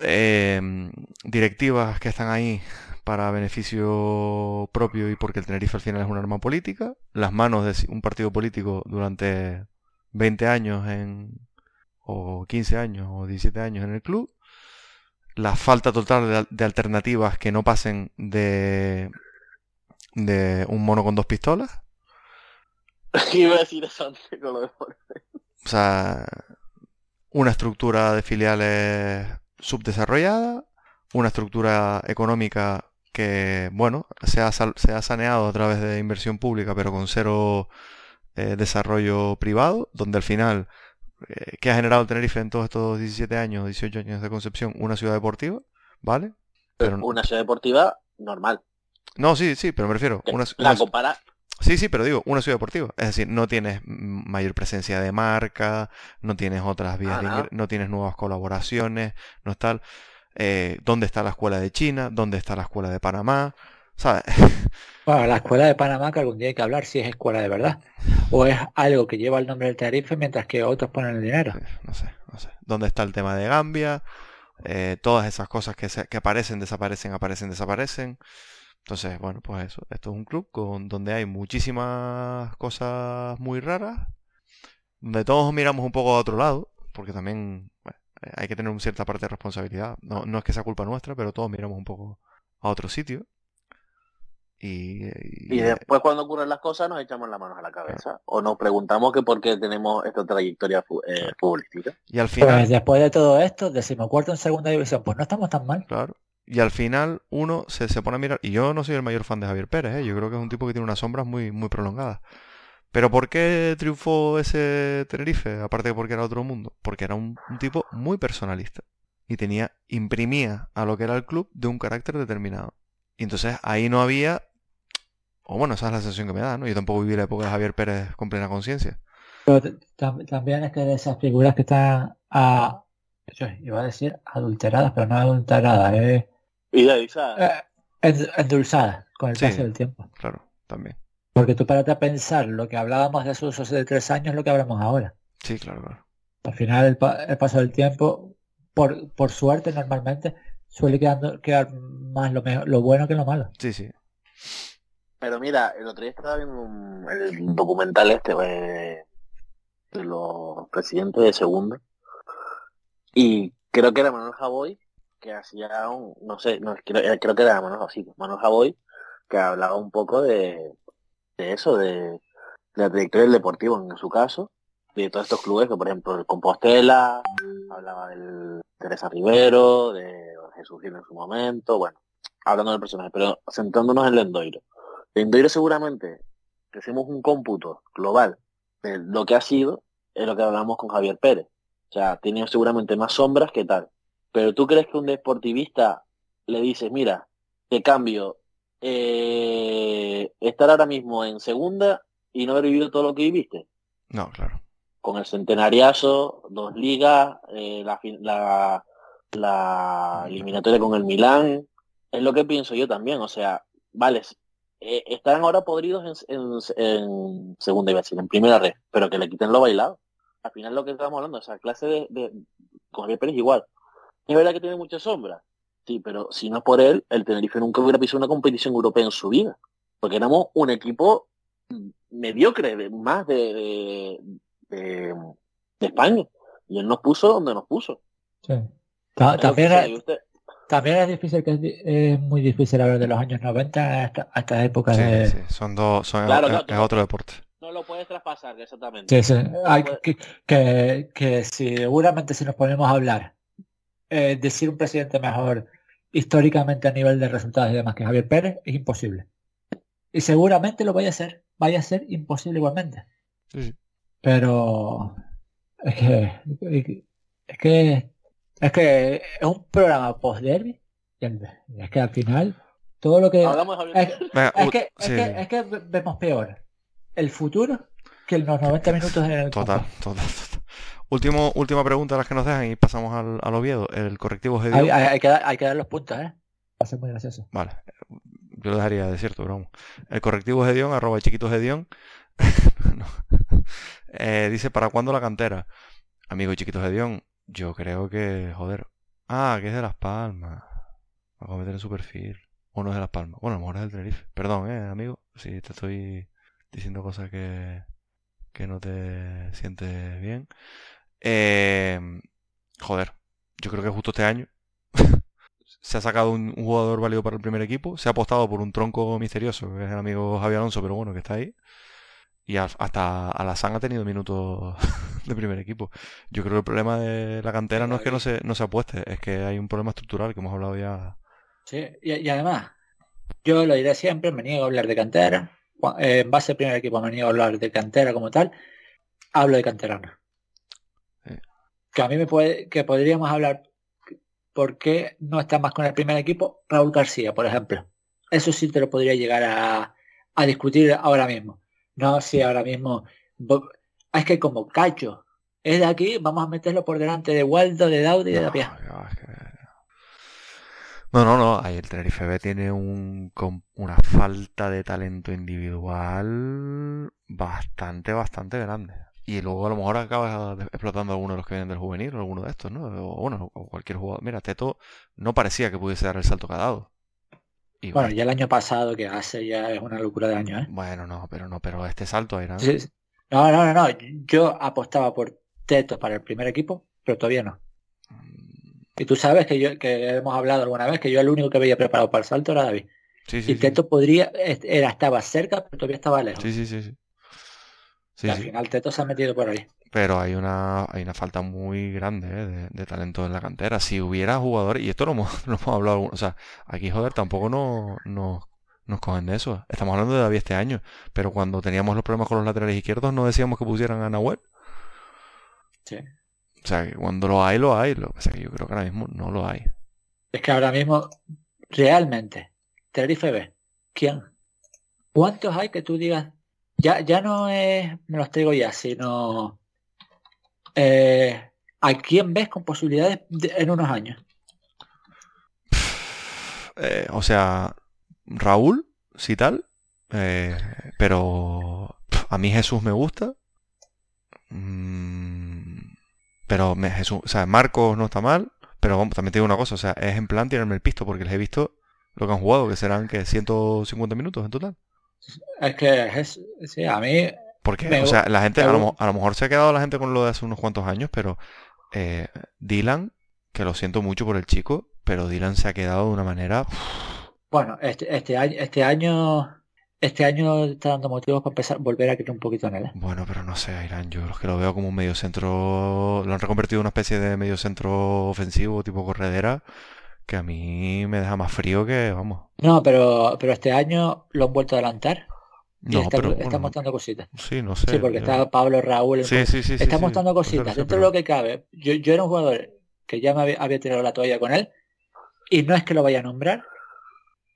Eh, directivas que están ahí para beneficio propio y porque el Tenerife al final es un arma política, las manos de un partido político durante 20 años en, o 15 años o 17 años en el club, la falta total de, al- de alternativas que no pasen de, de un mono con dos pistolas, Iba a decir eso antes con lo de o sea, una estructura de filiales subdesarrollada, una estructura económica que, bueno, se ha, se ha saneado a través de inversión pública, pero con cero eh, desarrollo privado, donde al final, eh, ¿qué ha generado el Tenerife en todos estos 17 años, 18 años de concepción? Una ciudad deportiva, ¿vale? Pero, Una ciudad deportiva normal. no, sí, sí, pero me refiero, Que una, la una- compara, Sí, sí, pero digo, una ciudad deportiva. Es decir, no tienes mayor presencia de marca, no tienes otras vías Ah, de no. tienes nuevas colaboraciones, no está. Eh, ¿Dónde está la escuela de China? ¿Dónde está la escuela de Panamá? ¿Sabes? Bueno, la escuela de Panamá que algún día hay que hablar si es escuela de verdad. O es algo que lleva el nombre del Tenerife mientras que otros ponen el dinero. No sé, no sé. ¿Dónde está el tema de Gambia? Eh, todas esas cosas que, se- que aparecen, desaparecen, aparecen, desaparecen. Entonces, bueno, pues eso. Esto es un club con, donde hay muchísimas cosas muy raras. Donde todos miramos un poco a otro lado. Porque también bueno, hay que tener una cierta parte de responsabilidad. No, no es que sea culpa nuestra, pero todos miramos un poco a otro sitio. Y, y- Y después cuando ocurren las cosas nos echamos las manos a la cabeza. O nos preguntamos que por qué tenemos esta trayectoria eh, futbolística. y al final... Pues después de todo esto, decimocuarto en segunda división, pues no estamos tan mal. Claro. Y al final uno se, se pone a mirar. Y yo no soy el mayor fan de Javier Pérez, ¿eh? yo creo que es un tipo que tiene unas sombras muy, muy prolongadas. Pero ¿por qué triunfó ese Tenerife? Aparte de porque era otro mundo. Porque era un, un tipo muy personalista. Y tenía, imprimía a lo que era el club de un carácter determinado. Y entonces ahí no había. O bueno, esa es la sensación que me da, ¿no? Yo tampoco viví la época de Javier Pérez con plena conciencia. Pero también es que de esas figuras que están a, yo iba a decir adulteradas, pero no adulteradas, eh, ¿sabes? eh, end- endulzadas con el Sí. paso del tiempo. Claro, también. Porque tú párate a pensar lo que hablábamos de esos hace tres años, lo que hablamos ahora. Sí, claro, claro. Al final el, pa- el paso del tiempo, por, por suerte normalmente, suele quedando, quedar más lo, mejor, lo bueno que lo malo. Sí, sí. Pero mira, el otro día estaba viendo un- el documental este de los presidentes de segunda y creo que era Manuel Javoy que hacía un, no sé, no, creo, creo que era Manuel, sí, Manuel Javoy que hablaba un poco de, de eso, de, la trayectoria del deportivo en su caso, de todos estos clubes, que por ejemplo el Compostela, hablaba del Teresa Rivero, de Jesús Gil en su momento, bueno, hablando del personaje, pero centrándonos en Lendoiro. Lendoiro seguramente, que hacemos un cómputo global de lo que ha sido, es lo que hablamos con Javier Pérez. O sea, tiene seguramente más sombras que tal. Pero tú crees que un deportivista le dices, mira, te cambio eh, estar ahora mismo en segunda y no haber vivido todo lo que viviste. No, claro. Con el centenariazo, dos ligas, eh, la, la, la eliminatoria con el Milán. Es lo que pienso yo también. O sea, vale, eh, están ahora podridos en, en- en segunda iba a decir, en primera red, pero que le quiten lo bailado. Al final lo que estamos hablando, esa clase de, de con Javier Pérez igual. Es verdad que tiene mucha sombra, sí, pero si no es por él, el Tenerife nunca hubiera pisado una competición europea en su vida, porque éramos un equipo mediocre, de, más de, de, de- de España, y él nos puso donde nos puso. Sí. Ta- También, es, usted- también es difícil, que es, muy difícil hablar de los años 90 a esta, a estas épocas Sí, de... sí, son dos, son, Claro, es, claro, es tú- otro deporte. no lo puedes traspasar, exactamente. Sí, sí. Hay que, que, que seguramente si nos ponemos a hablar, eh, decir un presidente mejor históricamente a nivel de resultados y demás que Javier Pérez es imposible. Y seguramente lo vaya a hacer, vaya a ser imposible igualmente. Sí, sí. Pero es que es que es que es un programa post derby y es que al final todo lo que Hablamos es, que, es, sí, que, es que ve- vemos peor el futuro que los 90 minutos en el total, total, total. Último, última pregunta a las que nos dejan y pasamos al, al Oviedo. El correctivo GDO. Hay, hay- hay que dar, hay que dar los puntos, ¿eh? Va a ser muy gracioso. Vale, yo lo dejaría de cierto, vamos. El correctivo Gedión, arroba chiquitos Gedión. No. Eh, dice, ¿para cuándo la cantera? Amigo chiquitos Gedión, yo creo que, joder. Ah, que es de Las Palmas. Vamos a meter en su perfil. O no es de Las Palmas. Bueno, a lo mejor es del Tenerife. Perdón, eh, amigo. Si te estoy diciendo cosas que, que no te sientes bien. Eh, joder, yo creo que justo este año se ha sacado un, jugador válido para el primer equipo, se ha apostado por un tronco misterioso, que es el amigo Javier Alonso, pero bueno, que está ahí. Y a- hasta Alazán ha tenido minutos de primer equipo. Yo creo que el problema de la cantera no es que no se, no se apueste, es que hay un problema estructural que hemos hablado ya. Sí, y, además, yo lo diré siempre, me niego a hablar de cantera. Eh, en base al primer equipo me niego a hablar de cantera como tal. Hablo de canterano. Que a mí me puede, que podríamos hablar por qué no está más con el primer equipo Raúl García, por ejemplo. Eso sí te lo podría llegar a, a discutir ahora mismo. No, si ahora mismo es que como cacho es de aquí, vamos a meterlo por delante de Waldo, de Daudi y de Tapia. No, no, no. Ahí el Tenerife B tiene un, una falta de talento individual bastante, bastante grande. Y luego a lo mejor acaba explotando alguno de los que vienen del juvenil o alguno de estos, ¿no? O bueno, o cualquier jugador. Mira, Teto no parecía que pudiese dar el salto que ha dado. bueno, ya el año pasado que hace ya es una locura de año, ¿eh? Bueno, no, pero no, pero este salto era. No, no, no, no. Yo apostaba por Teto para el primer equipo, pero todavía no. Mm. Y tú sabes que yo que hemos hablado alguna vez que yo el único que veía preparado para el salto era David. Sí, sí, y Teto podría, era, estaba cerca, pero todavía estaba lejos. Sí, sí, sí. Sí. al final Teto se ha metido por ahí. Pero hay una, hay una falta muy grande ¿eh? de, talento en la cantera. Si hubiera jugadores, y esto lo hemos, lo hemos hablado, o sea, aquí joder, tampoco no, no, nos cogen de eso. Estamos hablando de David este año, pero cuando teníamos los problemas con los laterales izquierdos no decíamos que pusieran a Nahuel. Sí. O sea, que cuando lo hay, lo hay. Lo que yo creo que ahora mismo no lo hay. Es que ahora mismo, realmente, Tenerife B, ¿quién? ¿Cuántos hay que tú digas? Ya, ya no es, me los traigo ya, sino eh, ¿a quién ves con posibilidades en unos años? Eh, o sea, Raúl, si tal, eh, pero a mí Jesús me gusta. Mm, pero me, Jesús, o sea, Marcos no está mal, pero también te digo una cosa, o sea, es en plan tirarme el pisto porque les he visto lo que han jugado, que serán que 150 minutos en total. Es que es, sí, a mí porque, o sea, la gente, a lo, mejor se ha quedado la gente con lo de hace unos cuantos años, pero eh, Dylan, que lo siento mucho por el chico, pero Dylan se ha quedado de una manera... Bueno, este, este, año, este año este año está dando motivos para empezar volver a creer un poquito en él. ¿eh? Bueno, pero no sé, Irán, yo los que lo veo como un medio centro, lo han reconvertido en una especie de medio centro ofensivo tipo corredera, que a mí me deja más frío que, vamos. No, pero, pero este año lo han vuelto a adelantar. Y está, está mostrando cositas. Sí, no sé. Sí, porque está Pablo Raúl. Sí, sí, sí, está mostrando cositas. Dentro de lo que cabe. Yo, yo era un jugador que ya me había, había tirado la toalla con él. Y no es que lo vaya a nombrar,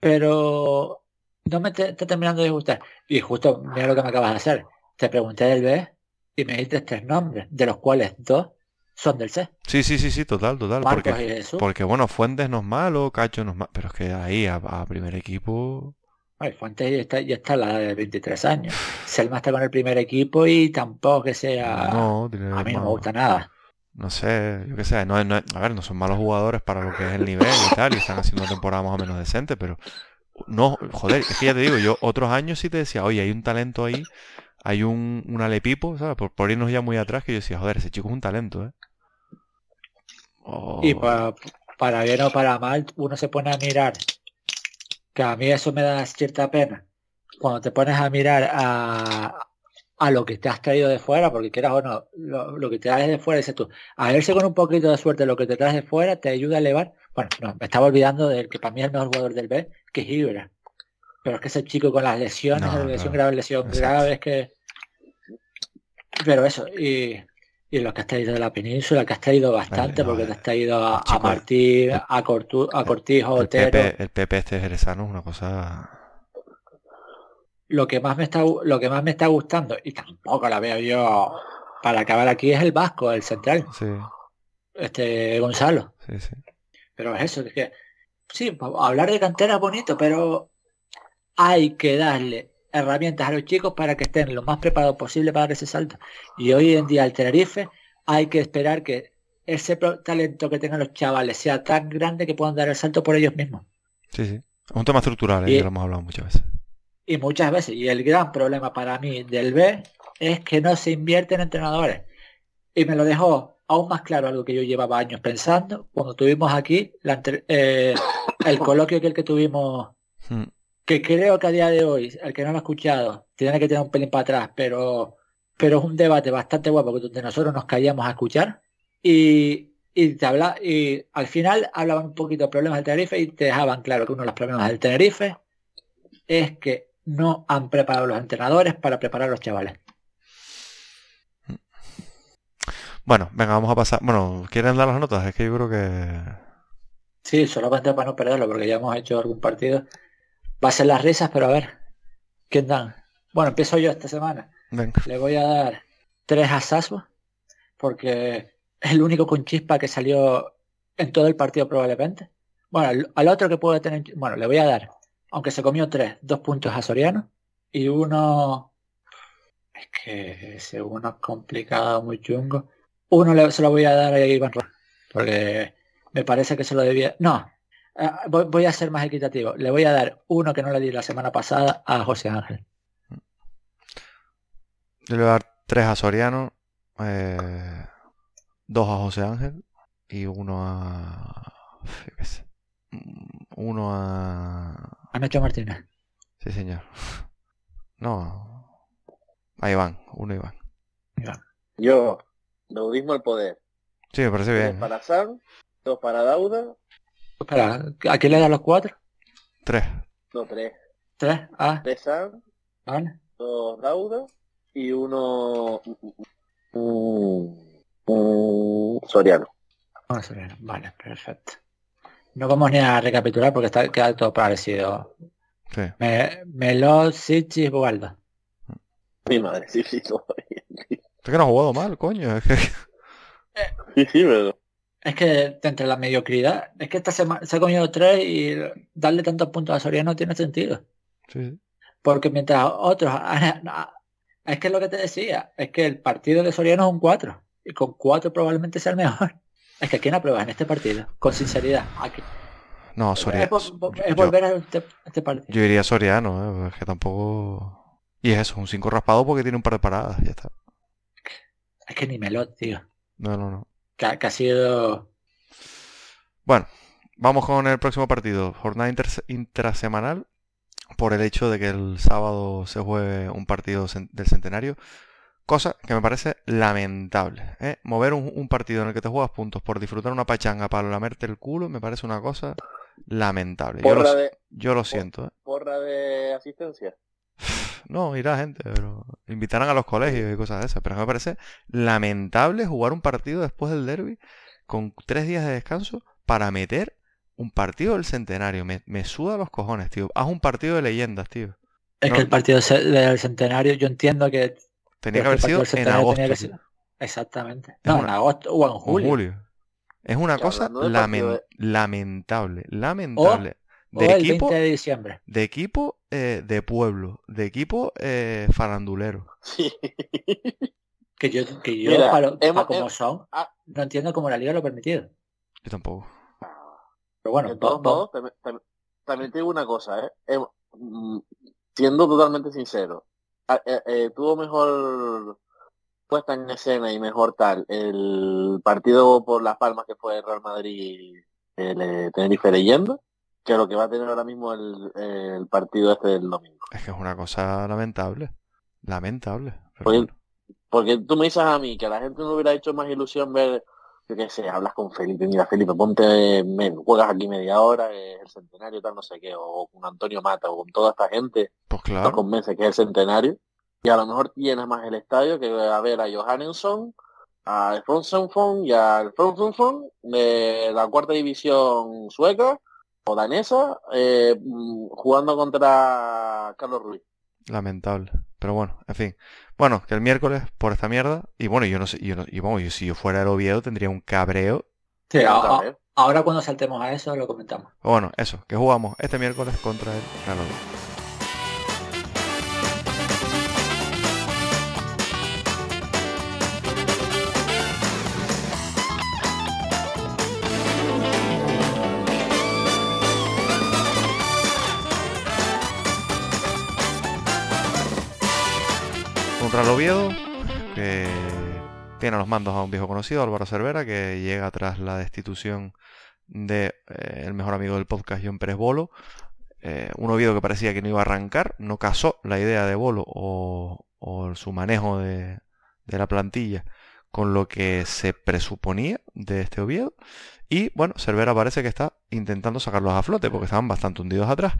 pero no me está terminando de gustar. Y justo, mira lo que me acabas de hacer. Te pregunté del B y me diste tres nombres, de los cuales dos son del C. Sí, sí, sí, sí, total, total. porque, porque bueno, Fuentes no es malo, Cacho no es malo, pero es que ahí a, primer equipo... Ay, Fuentes ya está, ya está la de 23 años. Selma está con el primer equipo y tampoco que sea... No, a mí no me gusta nada. No sé, yo qué sé, no, no, a ver, no son malos jugadores para lo que es el nivel y tal, y están haciendo una temporada más o menos decente, pero no, joder, es que ya te digo, yo otros años sí te decía, oye, hay un talento ahí, hay un, un alepipo, ¿sabes? Por, irnos ya muy atrás, que yo decía, joder, ese chico es un talento, ¿eh? Y para, para bien o para mal, uno se pone a mirar, que a mí eso me da cierta pena. Cuando te pones a mirar a, a lo que te has traído de fuera, porque quieras o no, lo, que te traes de fuera, dices tú, a verse con un poquito de suerte lo que te traes de fuera te ayuda a elevar. Bueno, no, me estaba olvidando del que para mí es el mejor jugador del B, que es Ibra. Pero es que ese chico con las lesiones, lesión grave, lesión grave, es que... Pero eso, y, y lo que has traído de la península, que has traído bastante, porque te has traído a, Martín, a, a Cortijo, el Pepe, el Pepe este jerezano es una cosa lo que más me está lo que más me está gustando y tampoco la veo yo para acabar aquí es el vasco el central sí. este Gonzalo sí, sí. pero es eso es que sí hablar de cantera es bonito pero hay que darle herramientas a los chicos para que estén lo más preparados posible para ese salto y hoy en día el Tenerife hay que esperar que ese talento que tengan los chavales sea tan grande que puedan dar el salto por ellos mismos sí sí es un tema estructural ¿eh? lo hemos hablado muchas veces y muchas veces, y el gran problema para mí del B es que no se invierte en entrenadores. Y me lo dejó aún más claro algo que yo llevaba años pensando cuando tuvimos aquí eh, el coloquio que el que tuvimos, hmm. Que creo que a día de hoy, el que no lo ha escuchado, tiene que tener un pelín para atrás, pero, pero es un debate bastante guapo donde nosotros nos callamos a escuchar. Y, y te habla, y al final hablaban un poquito de problemas del Tenerife y te dejaban claro que uno de los problemas del Tenerife es que no han preparado los entrenadores para preparar a los chavales. Bueno, venga, vamos a pasar. Bueno, ¿quieren dar las notas? Es que yo creo que. Sí, solamente para no perderlo, porque ya hemos hecho algún partido. Va a ser las risas, pero a ver. ¿Quién dan? Bueno, empiezo yo esta semana. Venga. Le voy a dar tres a Sasbo, porque es el único con chispa que salió en todo el partido probablemente. Bueno, al, otro que puede tener, bueno, le voy a dar, aunque se comió tres, dos puntos a Soriano y uno, es que ese uno es complicado, muy chungo. Uno le- se lo voy a dar a Iván Rojas, porque me parece que se lo debía, no, voy, voy a ser más equitativo. Le voy a dar uno que no le di la semana pasada a José Ángel. Yo le voy a dar tres a Soriano, eh, dos a José Ángel y uno a... mm, Uno a... A Nacho Martínez. Sí, señor. No. A Iván, uno a Iván. Yo, Daudismo al poder. Sí, me parece Dos bien. ¿eh? para Sam, dos para Dauda, Espera, ¿a quién le da los cuatro? Tres. no tres. Tres. Ah, Tres Sam, vale. dos Dauda y uno mm, Soriano. Vamos a ver. Vale, perfecto. No vamos ni a recapitular porque está queda todo parecido. Sí. Me, Melo, Sichi, Bogaldo. Mi madre, sí, sí, no. Es que no ha jugado mal, coño. Sí, sí, pero Es que entre la mediocridad, es que esta semana se ha comido tres y darle tantos puntos a Soriano no tiene sentido. Sí. Porque mientras otros... Es que es lo que te decía, es que el partido de Soriano es un 4. Y con 4 probablemente sea el mejor. Es que ¿quién aprueba en este partido? Con sinceridad. Aquí. No, Es, Soriano. vo- es yo- volver a este, este partido. Yo diría Soriano, ¿eh? Es que tampoco... Y es eso, un 5 raspado porque tiene un par de paradas, ya está. Es que ni Melot, tío. No, no, no. Que, ha- que ha sido... Bueno, vamos con el próximo partido. Jornada intrasemanal por el hecho de que el sábado se juegue un partido del centenario. Cosa que me parece lamentable. ¿eh? Mover un, un partido en el que te juegas puntos por disfrutar una pachanga para lamerte el culo me parece una cosa lamentable. Yo lo, porra de, yo lo siento. ¿eh? porra de asistencia. No, irá gente, pero invitarán a los colegios y cosas de esas. Pero me parece lamentable jugar un partido después del derby con tres días de descanso para meter un partido del centenario. Me, me suda los cojones, tío. Haz un partido de leyendas, tío. Es No. que el partido del centenario, yo entiendo que... Tenía que haber sido en agosto. ser- Exactamente. Es No, en una- agosto o en julio. Es una cosa de lamentable. Lamentable. O de el equipo, 20 de diciembre. de equipo eh, de pueblo. De equipo eh, farandulero. Sí. Que yo, que yo Mira, para, hemos- para como hem- son, ah. no entiendo cómo la liga lo ha permitido. Yo tampoco. Pero bueno, de todos modos, también, también- también te digo una cosa, ¿eh? Mm, siendo totalmente sincero, eh, eh, tuvo mejor puesta en escena y mejor tal el partido por Las Palmas que fue Real Madrid el eh, Tenerife leyenda que lo que va a tener ahora mismo el, el partido este del domingo. Es que es una cosa lamentable. Lamentable. bueno. Porque tú me dices a mí que a la gente no hubiera hecho más ilusión ver, yo qué sé, hablas con Felipe, mira Felipe, ponte, me- juegas aquí media hora, es el centenario, tal, no sé qué, o con Antonio Mata, o con toda esta gente, Pues claro. convence que es el centenario, y a lo mejor llenas más el estadio que a ver a Johannesson, a Alfonso Fon y al Fon de la cuarta división sueca o danesa, eh, jugando contra Carlos Ruiz. Lamentable. Pero bueno, en fin. Bueno, que el miércoles por esta mierda. Y bueno, yo no sé, yo no, y vamos, yo, si yo fuera el Oviedo tendría un cabreo. Sí, a- a- ahora cuando saltemos a eso lo comentamos. Bueno, eso, que jugamos este miércoles contra el Oviedo. Un Real Oviedo que tiene los mandos a un viejo conocido, Álvaro Cervera, que llega tras la destitución de eh, el mejor amigo del podcast, John Pérez Bolo. Eh, un Oviedo que parecía que no iba a arrancar, no casó la idea de Bolo o, o su manejo de, de la plantilla con lo que se presuponía de este Oviedo. Y bueno, Cervera parece que está intentando sacarlos a flote porque estaban bastante hundidos atrás.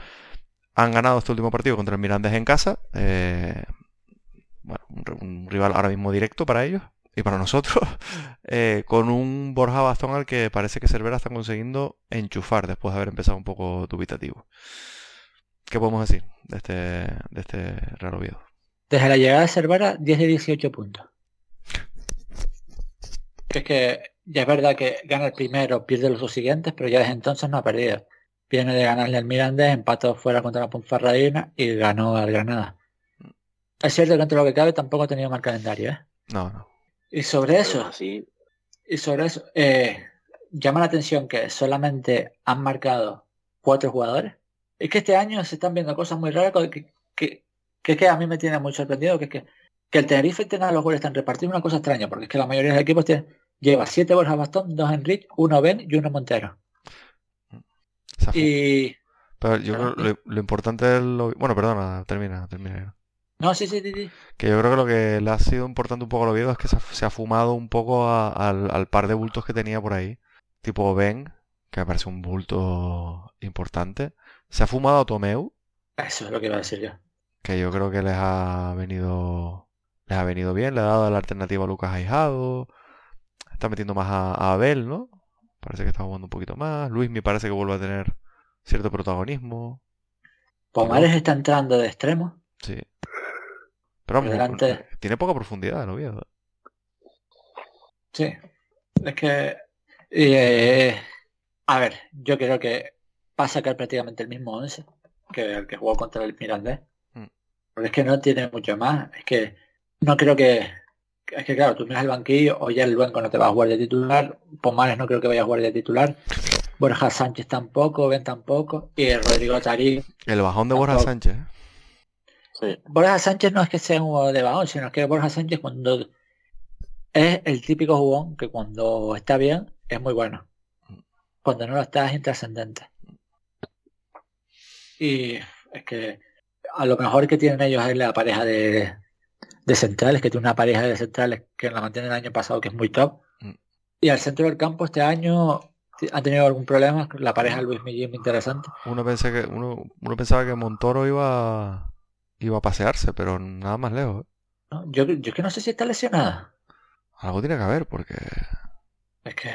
Han ganado este último partido contra el Mirandés en casa. eh, bueno, un, ri- un rival ahora mismo directo para ellos y para nosotros, eh, con un Borja Bastón al que parece que Cervera está consiguiendo enchufar después de haber empezado un poco dubitativo. ¿Qué podemos decir de este, de este Real Oviedo? Desde la llegada de Cervera, 10 de 18 puntos. Es que ya es verdad que gana el primero, pierde los dos siguientes, pero ya desde entonces no ha perdido. Viene de ganarle al Mirandés, empató fuera contra la Ponferradina y ganó al Granada. Es cierto que entre lo que cabe tampoco ha tenido mal calendario, ¿eh? No, no. Y sobre eso, Así, y sobre eso, eh, llama la atención que solamente han marcado cuatro jugadores. Es que este año se están viendo cosas muy raras que, que, que, que es que a mí me tiene muy sorprendido, que es que, que el Tenerife tenga los goles tan repartidos, una cosa extraña, porque es que la mayoría de los equipos tienen, lleva siete Borja Bastón, dos Enrique, uno Ben y uno Montero. Y Pero yo creo lo, lo importante es lo... Bueno, perdona, termina, termina. No, sí, sí, sí, sí. Que yo creo que lo que le ha sido importante un poco al Oviedo es que se ha, se ha fumado un poco a- al, al par de bultos que tenía por ahí. Tipo Ben, que me parece un bulto importante. Se ha fumado a Tomeu, Eso es lo que iba a decir yo. que yo creo que les ha venido les ha venido bien, le ha dado la alternativa a Lucas Aijado, está metiendo más a, a Abel, ¿no? Parece que está jugando un poquito más. Luis me parece que vuelve a tener cierto protagonismo, Pomares está entrando de extremo. sí. Pero Delante. tiene poca profundidad el Oviedo. Sí. Es que. eh, a ver, yo creo que va a sacar prácticamente el mismo 11 que el que jugó contra el Mirandés. Mm. Porque es que no tiene mucho más. Es que no creo que. Es que claro, tú miras el banquillo, o ya el Luenco no te va a jugar de titular, Pomares no creo que vaya a jugar de titular, Borja Sánchez tampoco, Ben tampoco, y Rodrigo Tarín. El bajón de Borja Tampoco. Sánchez. Sí. Borja Sánchez no es que sea un jugador de bajón, sino que Borja Sánchez cuando es el típico jugón que cuando está bien es muy bueno. Cuando no lo está es intrascendente. Y es que a lo mejor que tienen ellos es la pareja de, de centrales, que tiene una pareja de centrales que la mantiene el año pasado que es muy top. Mm. Y al centro del campo este año han tenido algún problema, la pareja de Luis Millín interesante. Uno, pensé que, uno, uno pensaba que Montoro iba, iba a pasearse, pero nada más lejos. ¿eh? ¿no? Yo, yo es que no sé si está lesionada. Algo tiene que haber, porque Es que.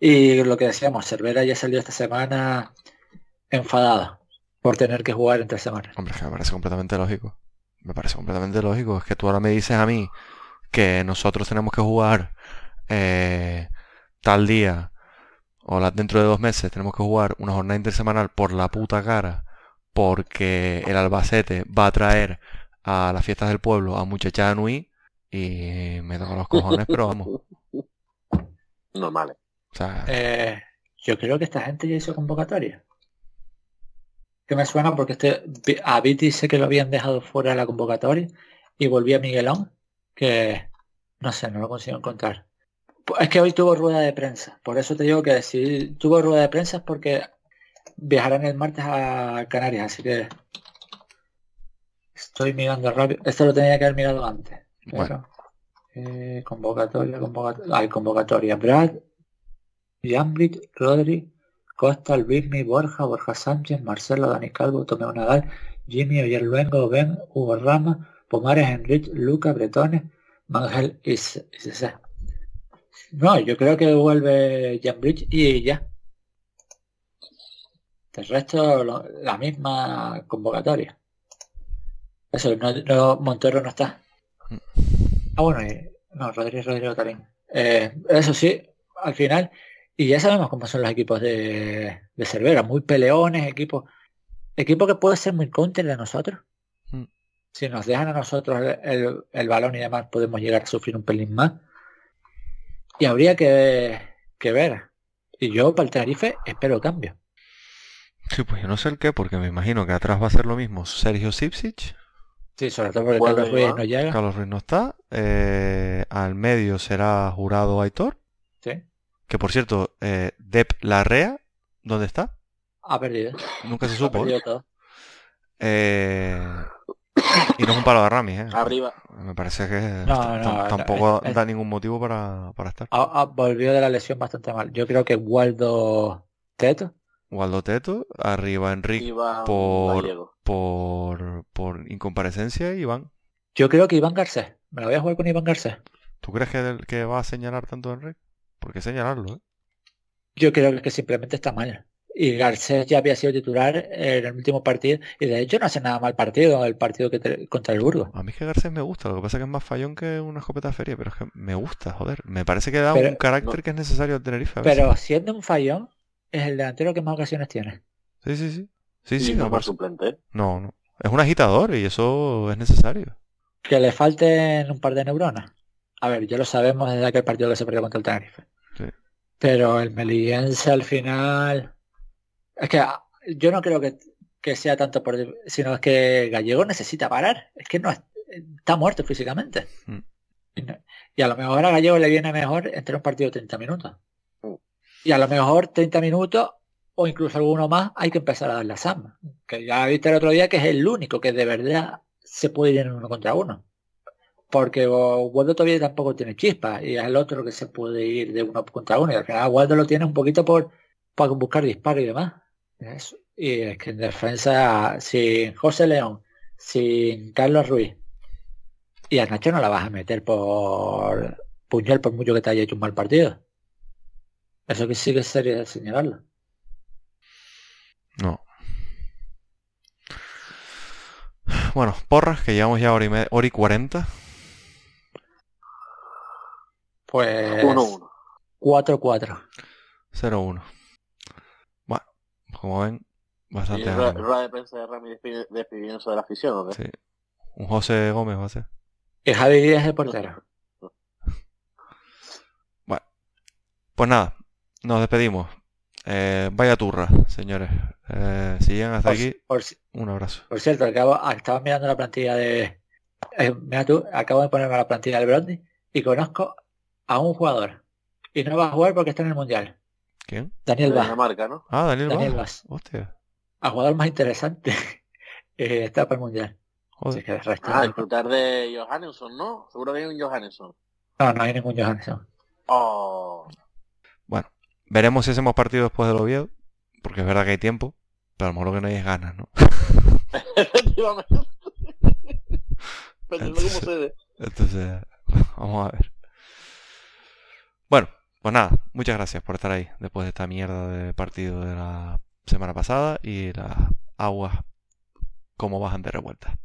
Y lo que decíamos, Cervera ya salió esta semana enfadada por tener que jugar entre semanas. Hombre, es que me parece completamente lógico. Me parece completamente lógico. Es que tú ahora me dices a mí que nosotros tenemos que jugar eh, tal día o la- dentro de dos meses tenemos que jugar una jornada intersemanal por la puta cara porque el Albacete va a traer a las fiestas del pueblo a muchachada Nui y me toco los cojones, pero vamos. Normales. O sea, Eh, yo creo que esta gente ya hizo convocatoria. Que me suena porque este a Viti sé que lo habían dejado fuera de la convocatoria y volví a Miguelón, que no sé, no lo consigo encontrar. Pues Es que hoy tuvo rueda de prensa, por eso te digo que si tuvo rueda de prensa es porque viajarán el martes a Canarias, así que estoy mirando rápido. Esto lo tenía que haber mirado antes. Bueno. eh, convocatoria, convocatoria, hay convocatoria. Brad, Jambrit, Rodri, Costa, Luismi, Borja, Borja Sánchez, Marcelo, Dani Calvo, Tomeo Nadal, Jimmy, Oyer Luengo, Ben, Hugo Rama, Pomares, Enrich, Luca, Bretones, Mangel y y. No, yo creo que vuelve Jambrit y ya. El resto, lo- la misma convocatoria. Eso, no, no- Montero no está. Ah, bueno, y- no, Rodríguez Rodrigo Tarín. Eh, eso sí, al final, y ya sabemos cómo son los equipos de, de Cervera, muy peleones, equipos, equipo que puede ser muy counter de nosotros. Mm. Si nos dejan a nosotros el, el- el balón y demás, podemos llegar a sufrir un pelín más. Y habría que, que ver. Y yo para el Tenerife espero cambio. Sí, pues yo no sé el qué, porque me imagino que atrás va a ser lo mismo Sergio Sipsic. Sí, sobre todo porque ¿Cuál Carlos de Ruiz no llega. Carlos Ruiz no está. eh, al medio será jurado Aitor. Sí, Que por cierto, eh, Dep Larrea, ¿dónde está? ha perdido. Nunca se supo. ¿eh? perdido todo. Eh, y no es un palo de Ramis, ¿eh? Arriba. Me parece que No, tam- no, no, tampoco es- da ningún motivo para, para estar. Volvió de la lesión bastante mal. Yo creo que Waldo Teto. Waldo Teto, arriba Enrique Iván por, Gallego. por, por incomparecencia Iván. Yo creo que Iván Garcés. Me la voy a jugar con Iván Garcés. ¿Tú crees que, que va a señalar tanto a Enrique? ¿Por qué señalarlo, eh? Yo creo que simplemente está mal. y Garcés ya había sido titular en el último partido y de hecho no hace nada mal partido el partido que contra el Burgos. A mí es que Garcés me gusta, lo que pasa es que es más fallón que una escopeta feria, pero es que me gusta, joder. Me parece que da un carácter que es necesario al Tenerife. Pero siendo un fallón, es el delantero que más ocasiones tiene. Sí, sí, sí. Sí, sí, no, suplente. No, no. Es un agitador y eso es necesario. Que le falten un par de neuronas. A ver, ya lo sabemos desde aquel partido que se perdió contra el Tenerife. Sí. Pero el Meliense al final es que ah, yo no creo que, sea tanto por... sino es que Gallego necesita parar. Es que no está muerto físicamente. Mm. Y a lo mejor a Gallego le viene mejor entre un partido de 30 minutos. Y a lo mejor 30 minutos o incluso alguno más hay que empezar a darle a Sam. Que ya viste el otro día que es el único que de verdad se puede ir en uno contra uno. Porque Waldo todavía tampoco tiene chispa y es el otro que se puede ir de uno contra uno. Y al final Waldo lo tiene un poquito por para buscar disparos y demás. Y es que en defensa, sin José León, sin Carlos Ruiz, y a Nacho no la vas a meter por puñal por mucho que te haya hecho un mal partido. Eso que sí que sería señalarlo. No. Bueno, porras, que llevamos ya hora y, hora y 40. Pues 1-1. 4-4. 0-1 como ven, bastante. ¿Y rueda de prensa de Rami despidiéndose de la afición o Sí. Un José Gómez, José. Y Javi Díaz de portero. Bueno, pues nada, nos despedimos. Eh, vaya turra, señores. Eh, si llegan hasta aquí, un abrazo. Por cierto, acabo, ah, estaba mirando la plantilla de... Eh, mira tú, acabo de ponerme la plantilla del Brody y conozco a un jugador. Y no va a jugar porque está en el Mundial. ¿Quién? Daniel Vaz. ¿no? Ah, Daniel, Daniel Vaz. Hostia. A jugador más interesante. eh, está para el mundial. Joder. Que ah, disfrutar de Johannesson, ¿no? Seguro que hay un Johannesson. No, no hay ningún Johannesson. Oh. Veremos si hacemos partido después del Oviedo, porque es verdad que hay tiempo, pero a lo mejor lo que no hay es ganas, ¿no? Efectivamente. entonces, entonces, vamos a ver. Bueno, pues nada, muchas gracias por estar ahí después de esta mierda de partido de la semana pasada y las aguas como bajan de revuelta.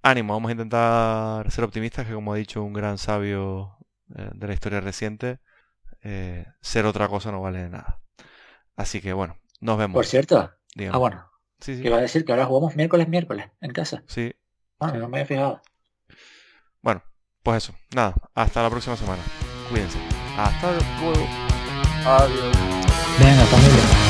Ánimo, vamos a intentar ser optimistas, que como ha dicho un gran sabio eh, de la historia reciente, eh, ser otra cosa no vale de nada. Así que bueno, nos vemos. Por cierto, ah bueno, sí, sí. iba a decir que ahora jugamos miércoles, miércoles en casa. Sí. Bueno, no me había fijado. Bueno, pues eso, nada, hasta la próxima semana. Cuídense. Hasta luego. Adiós. Venga, familia.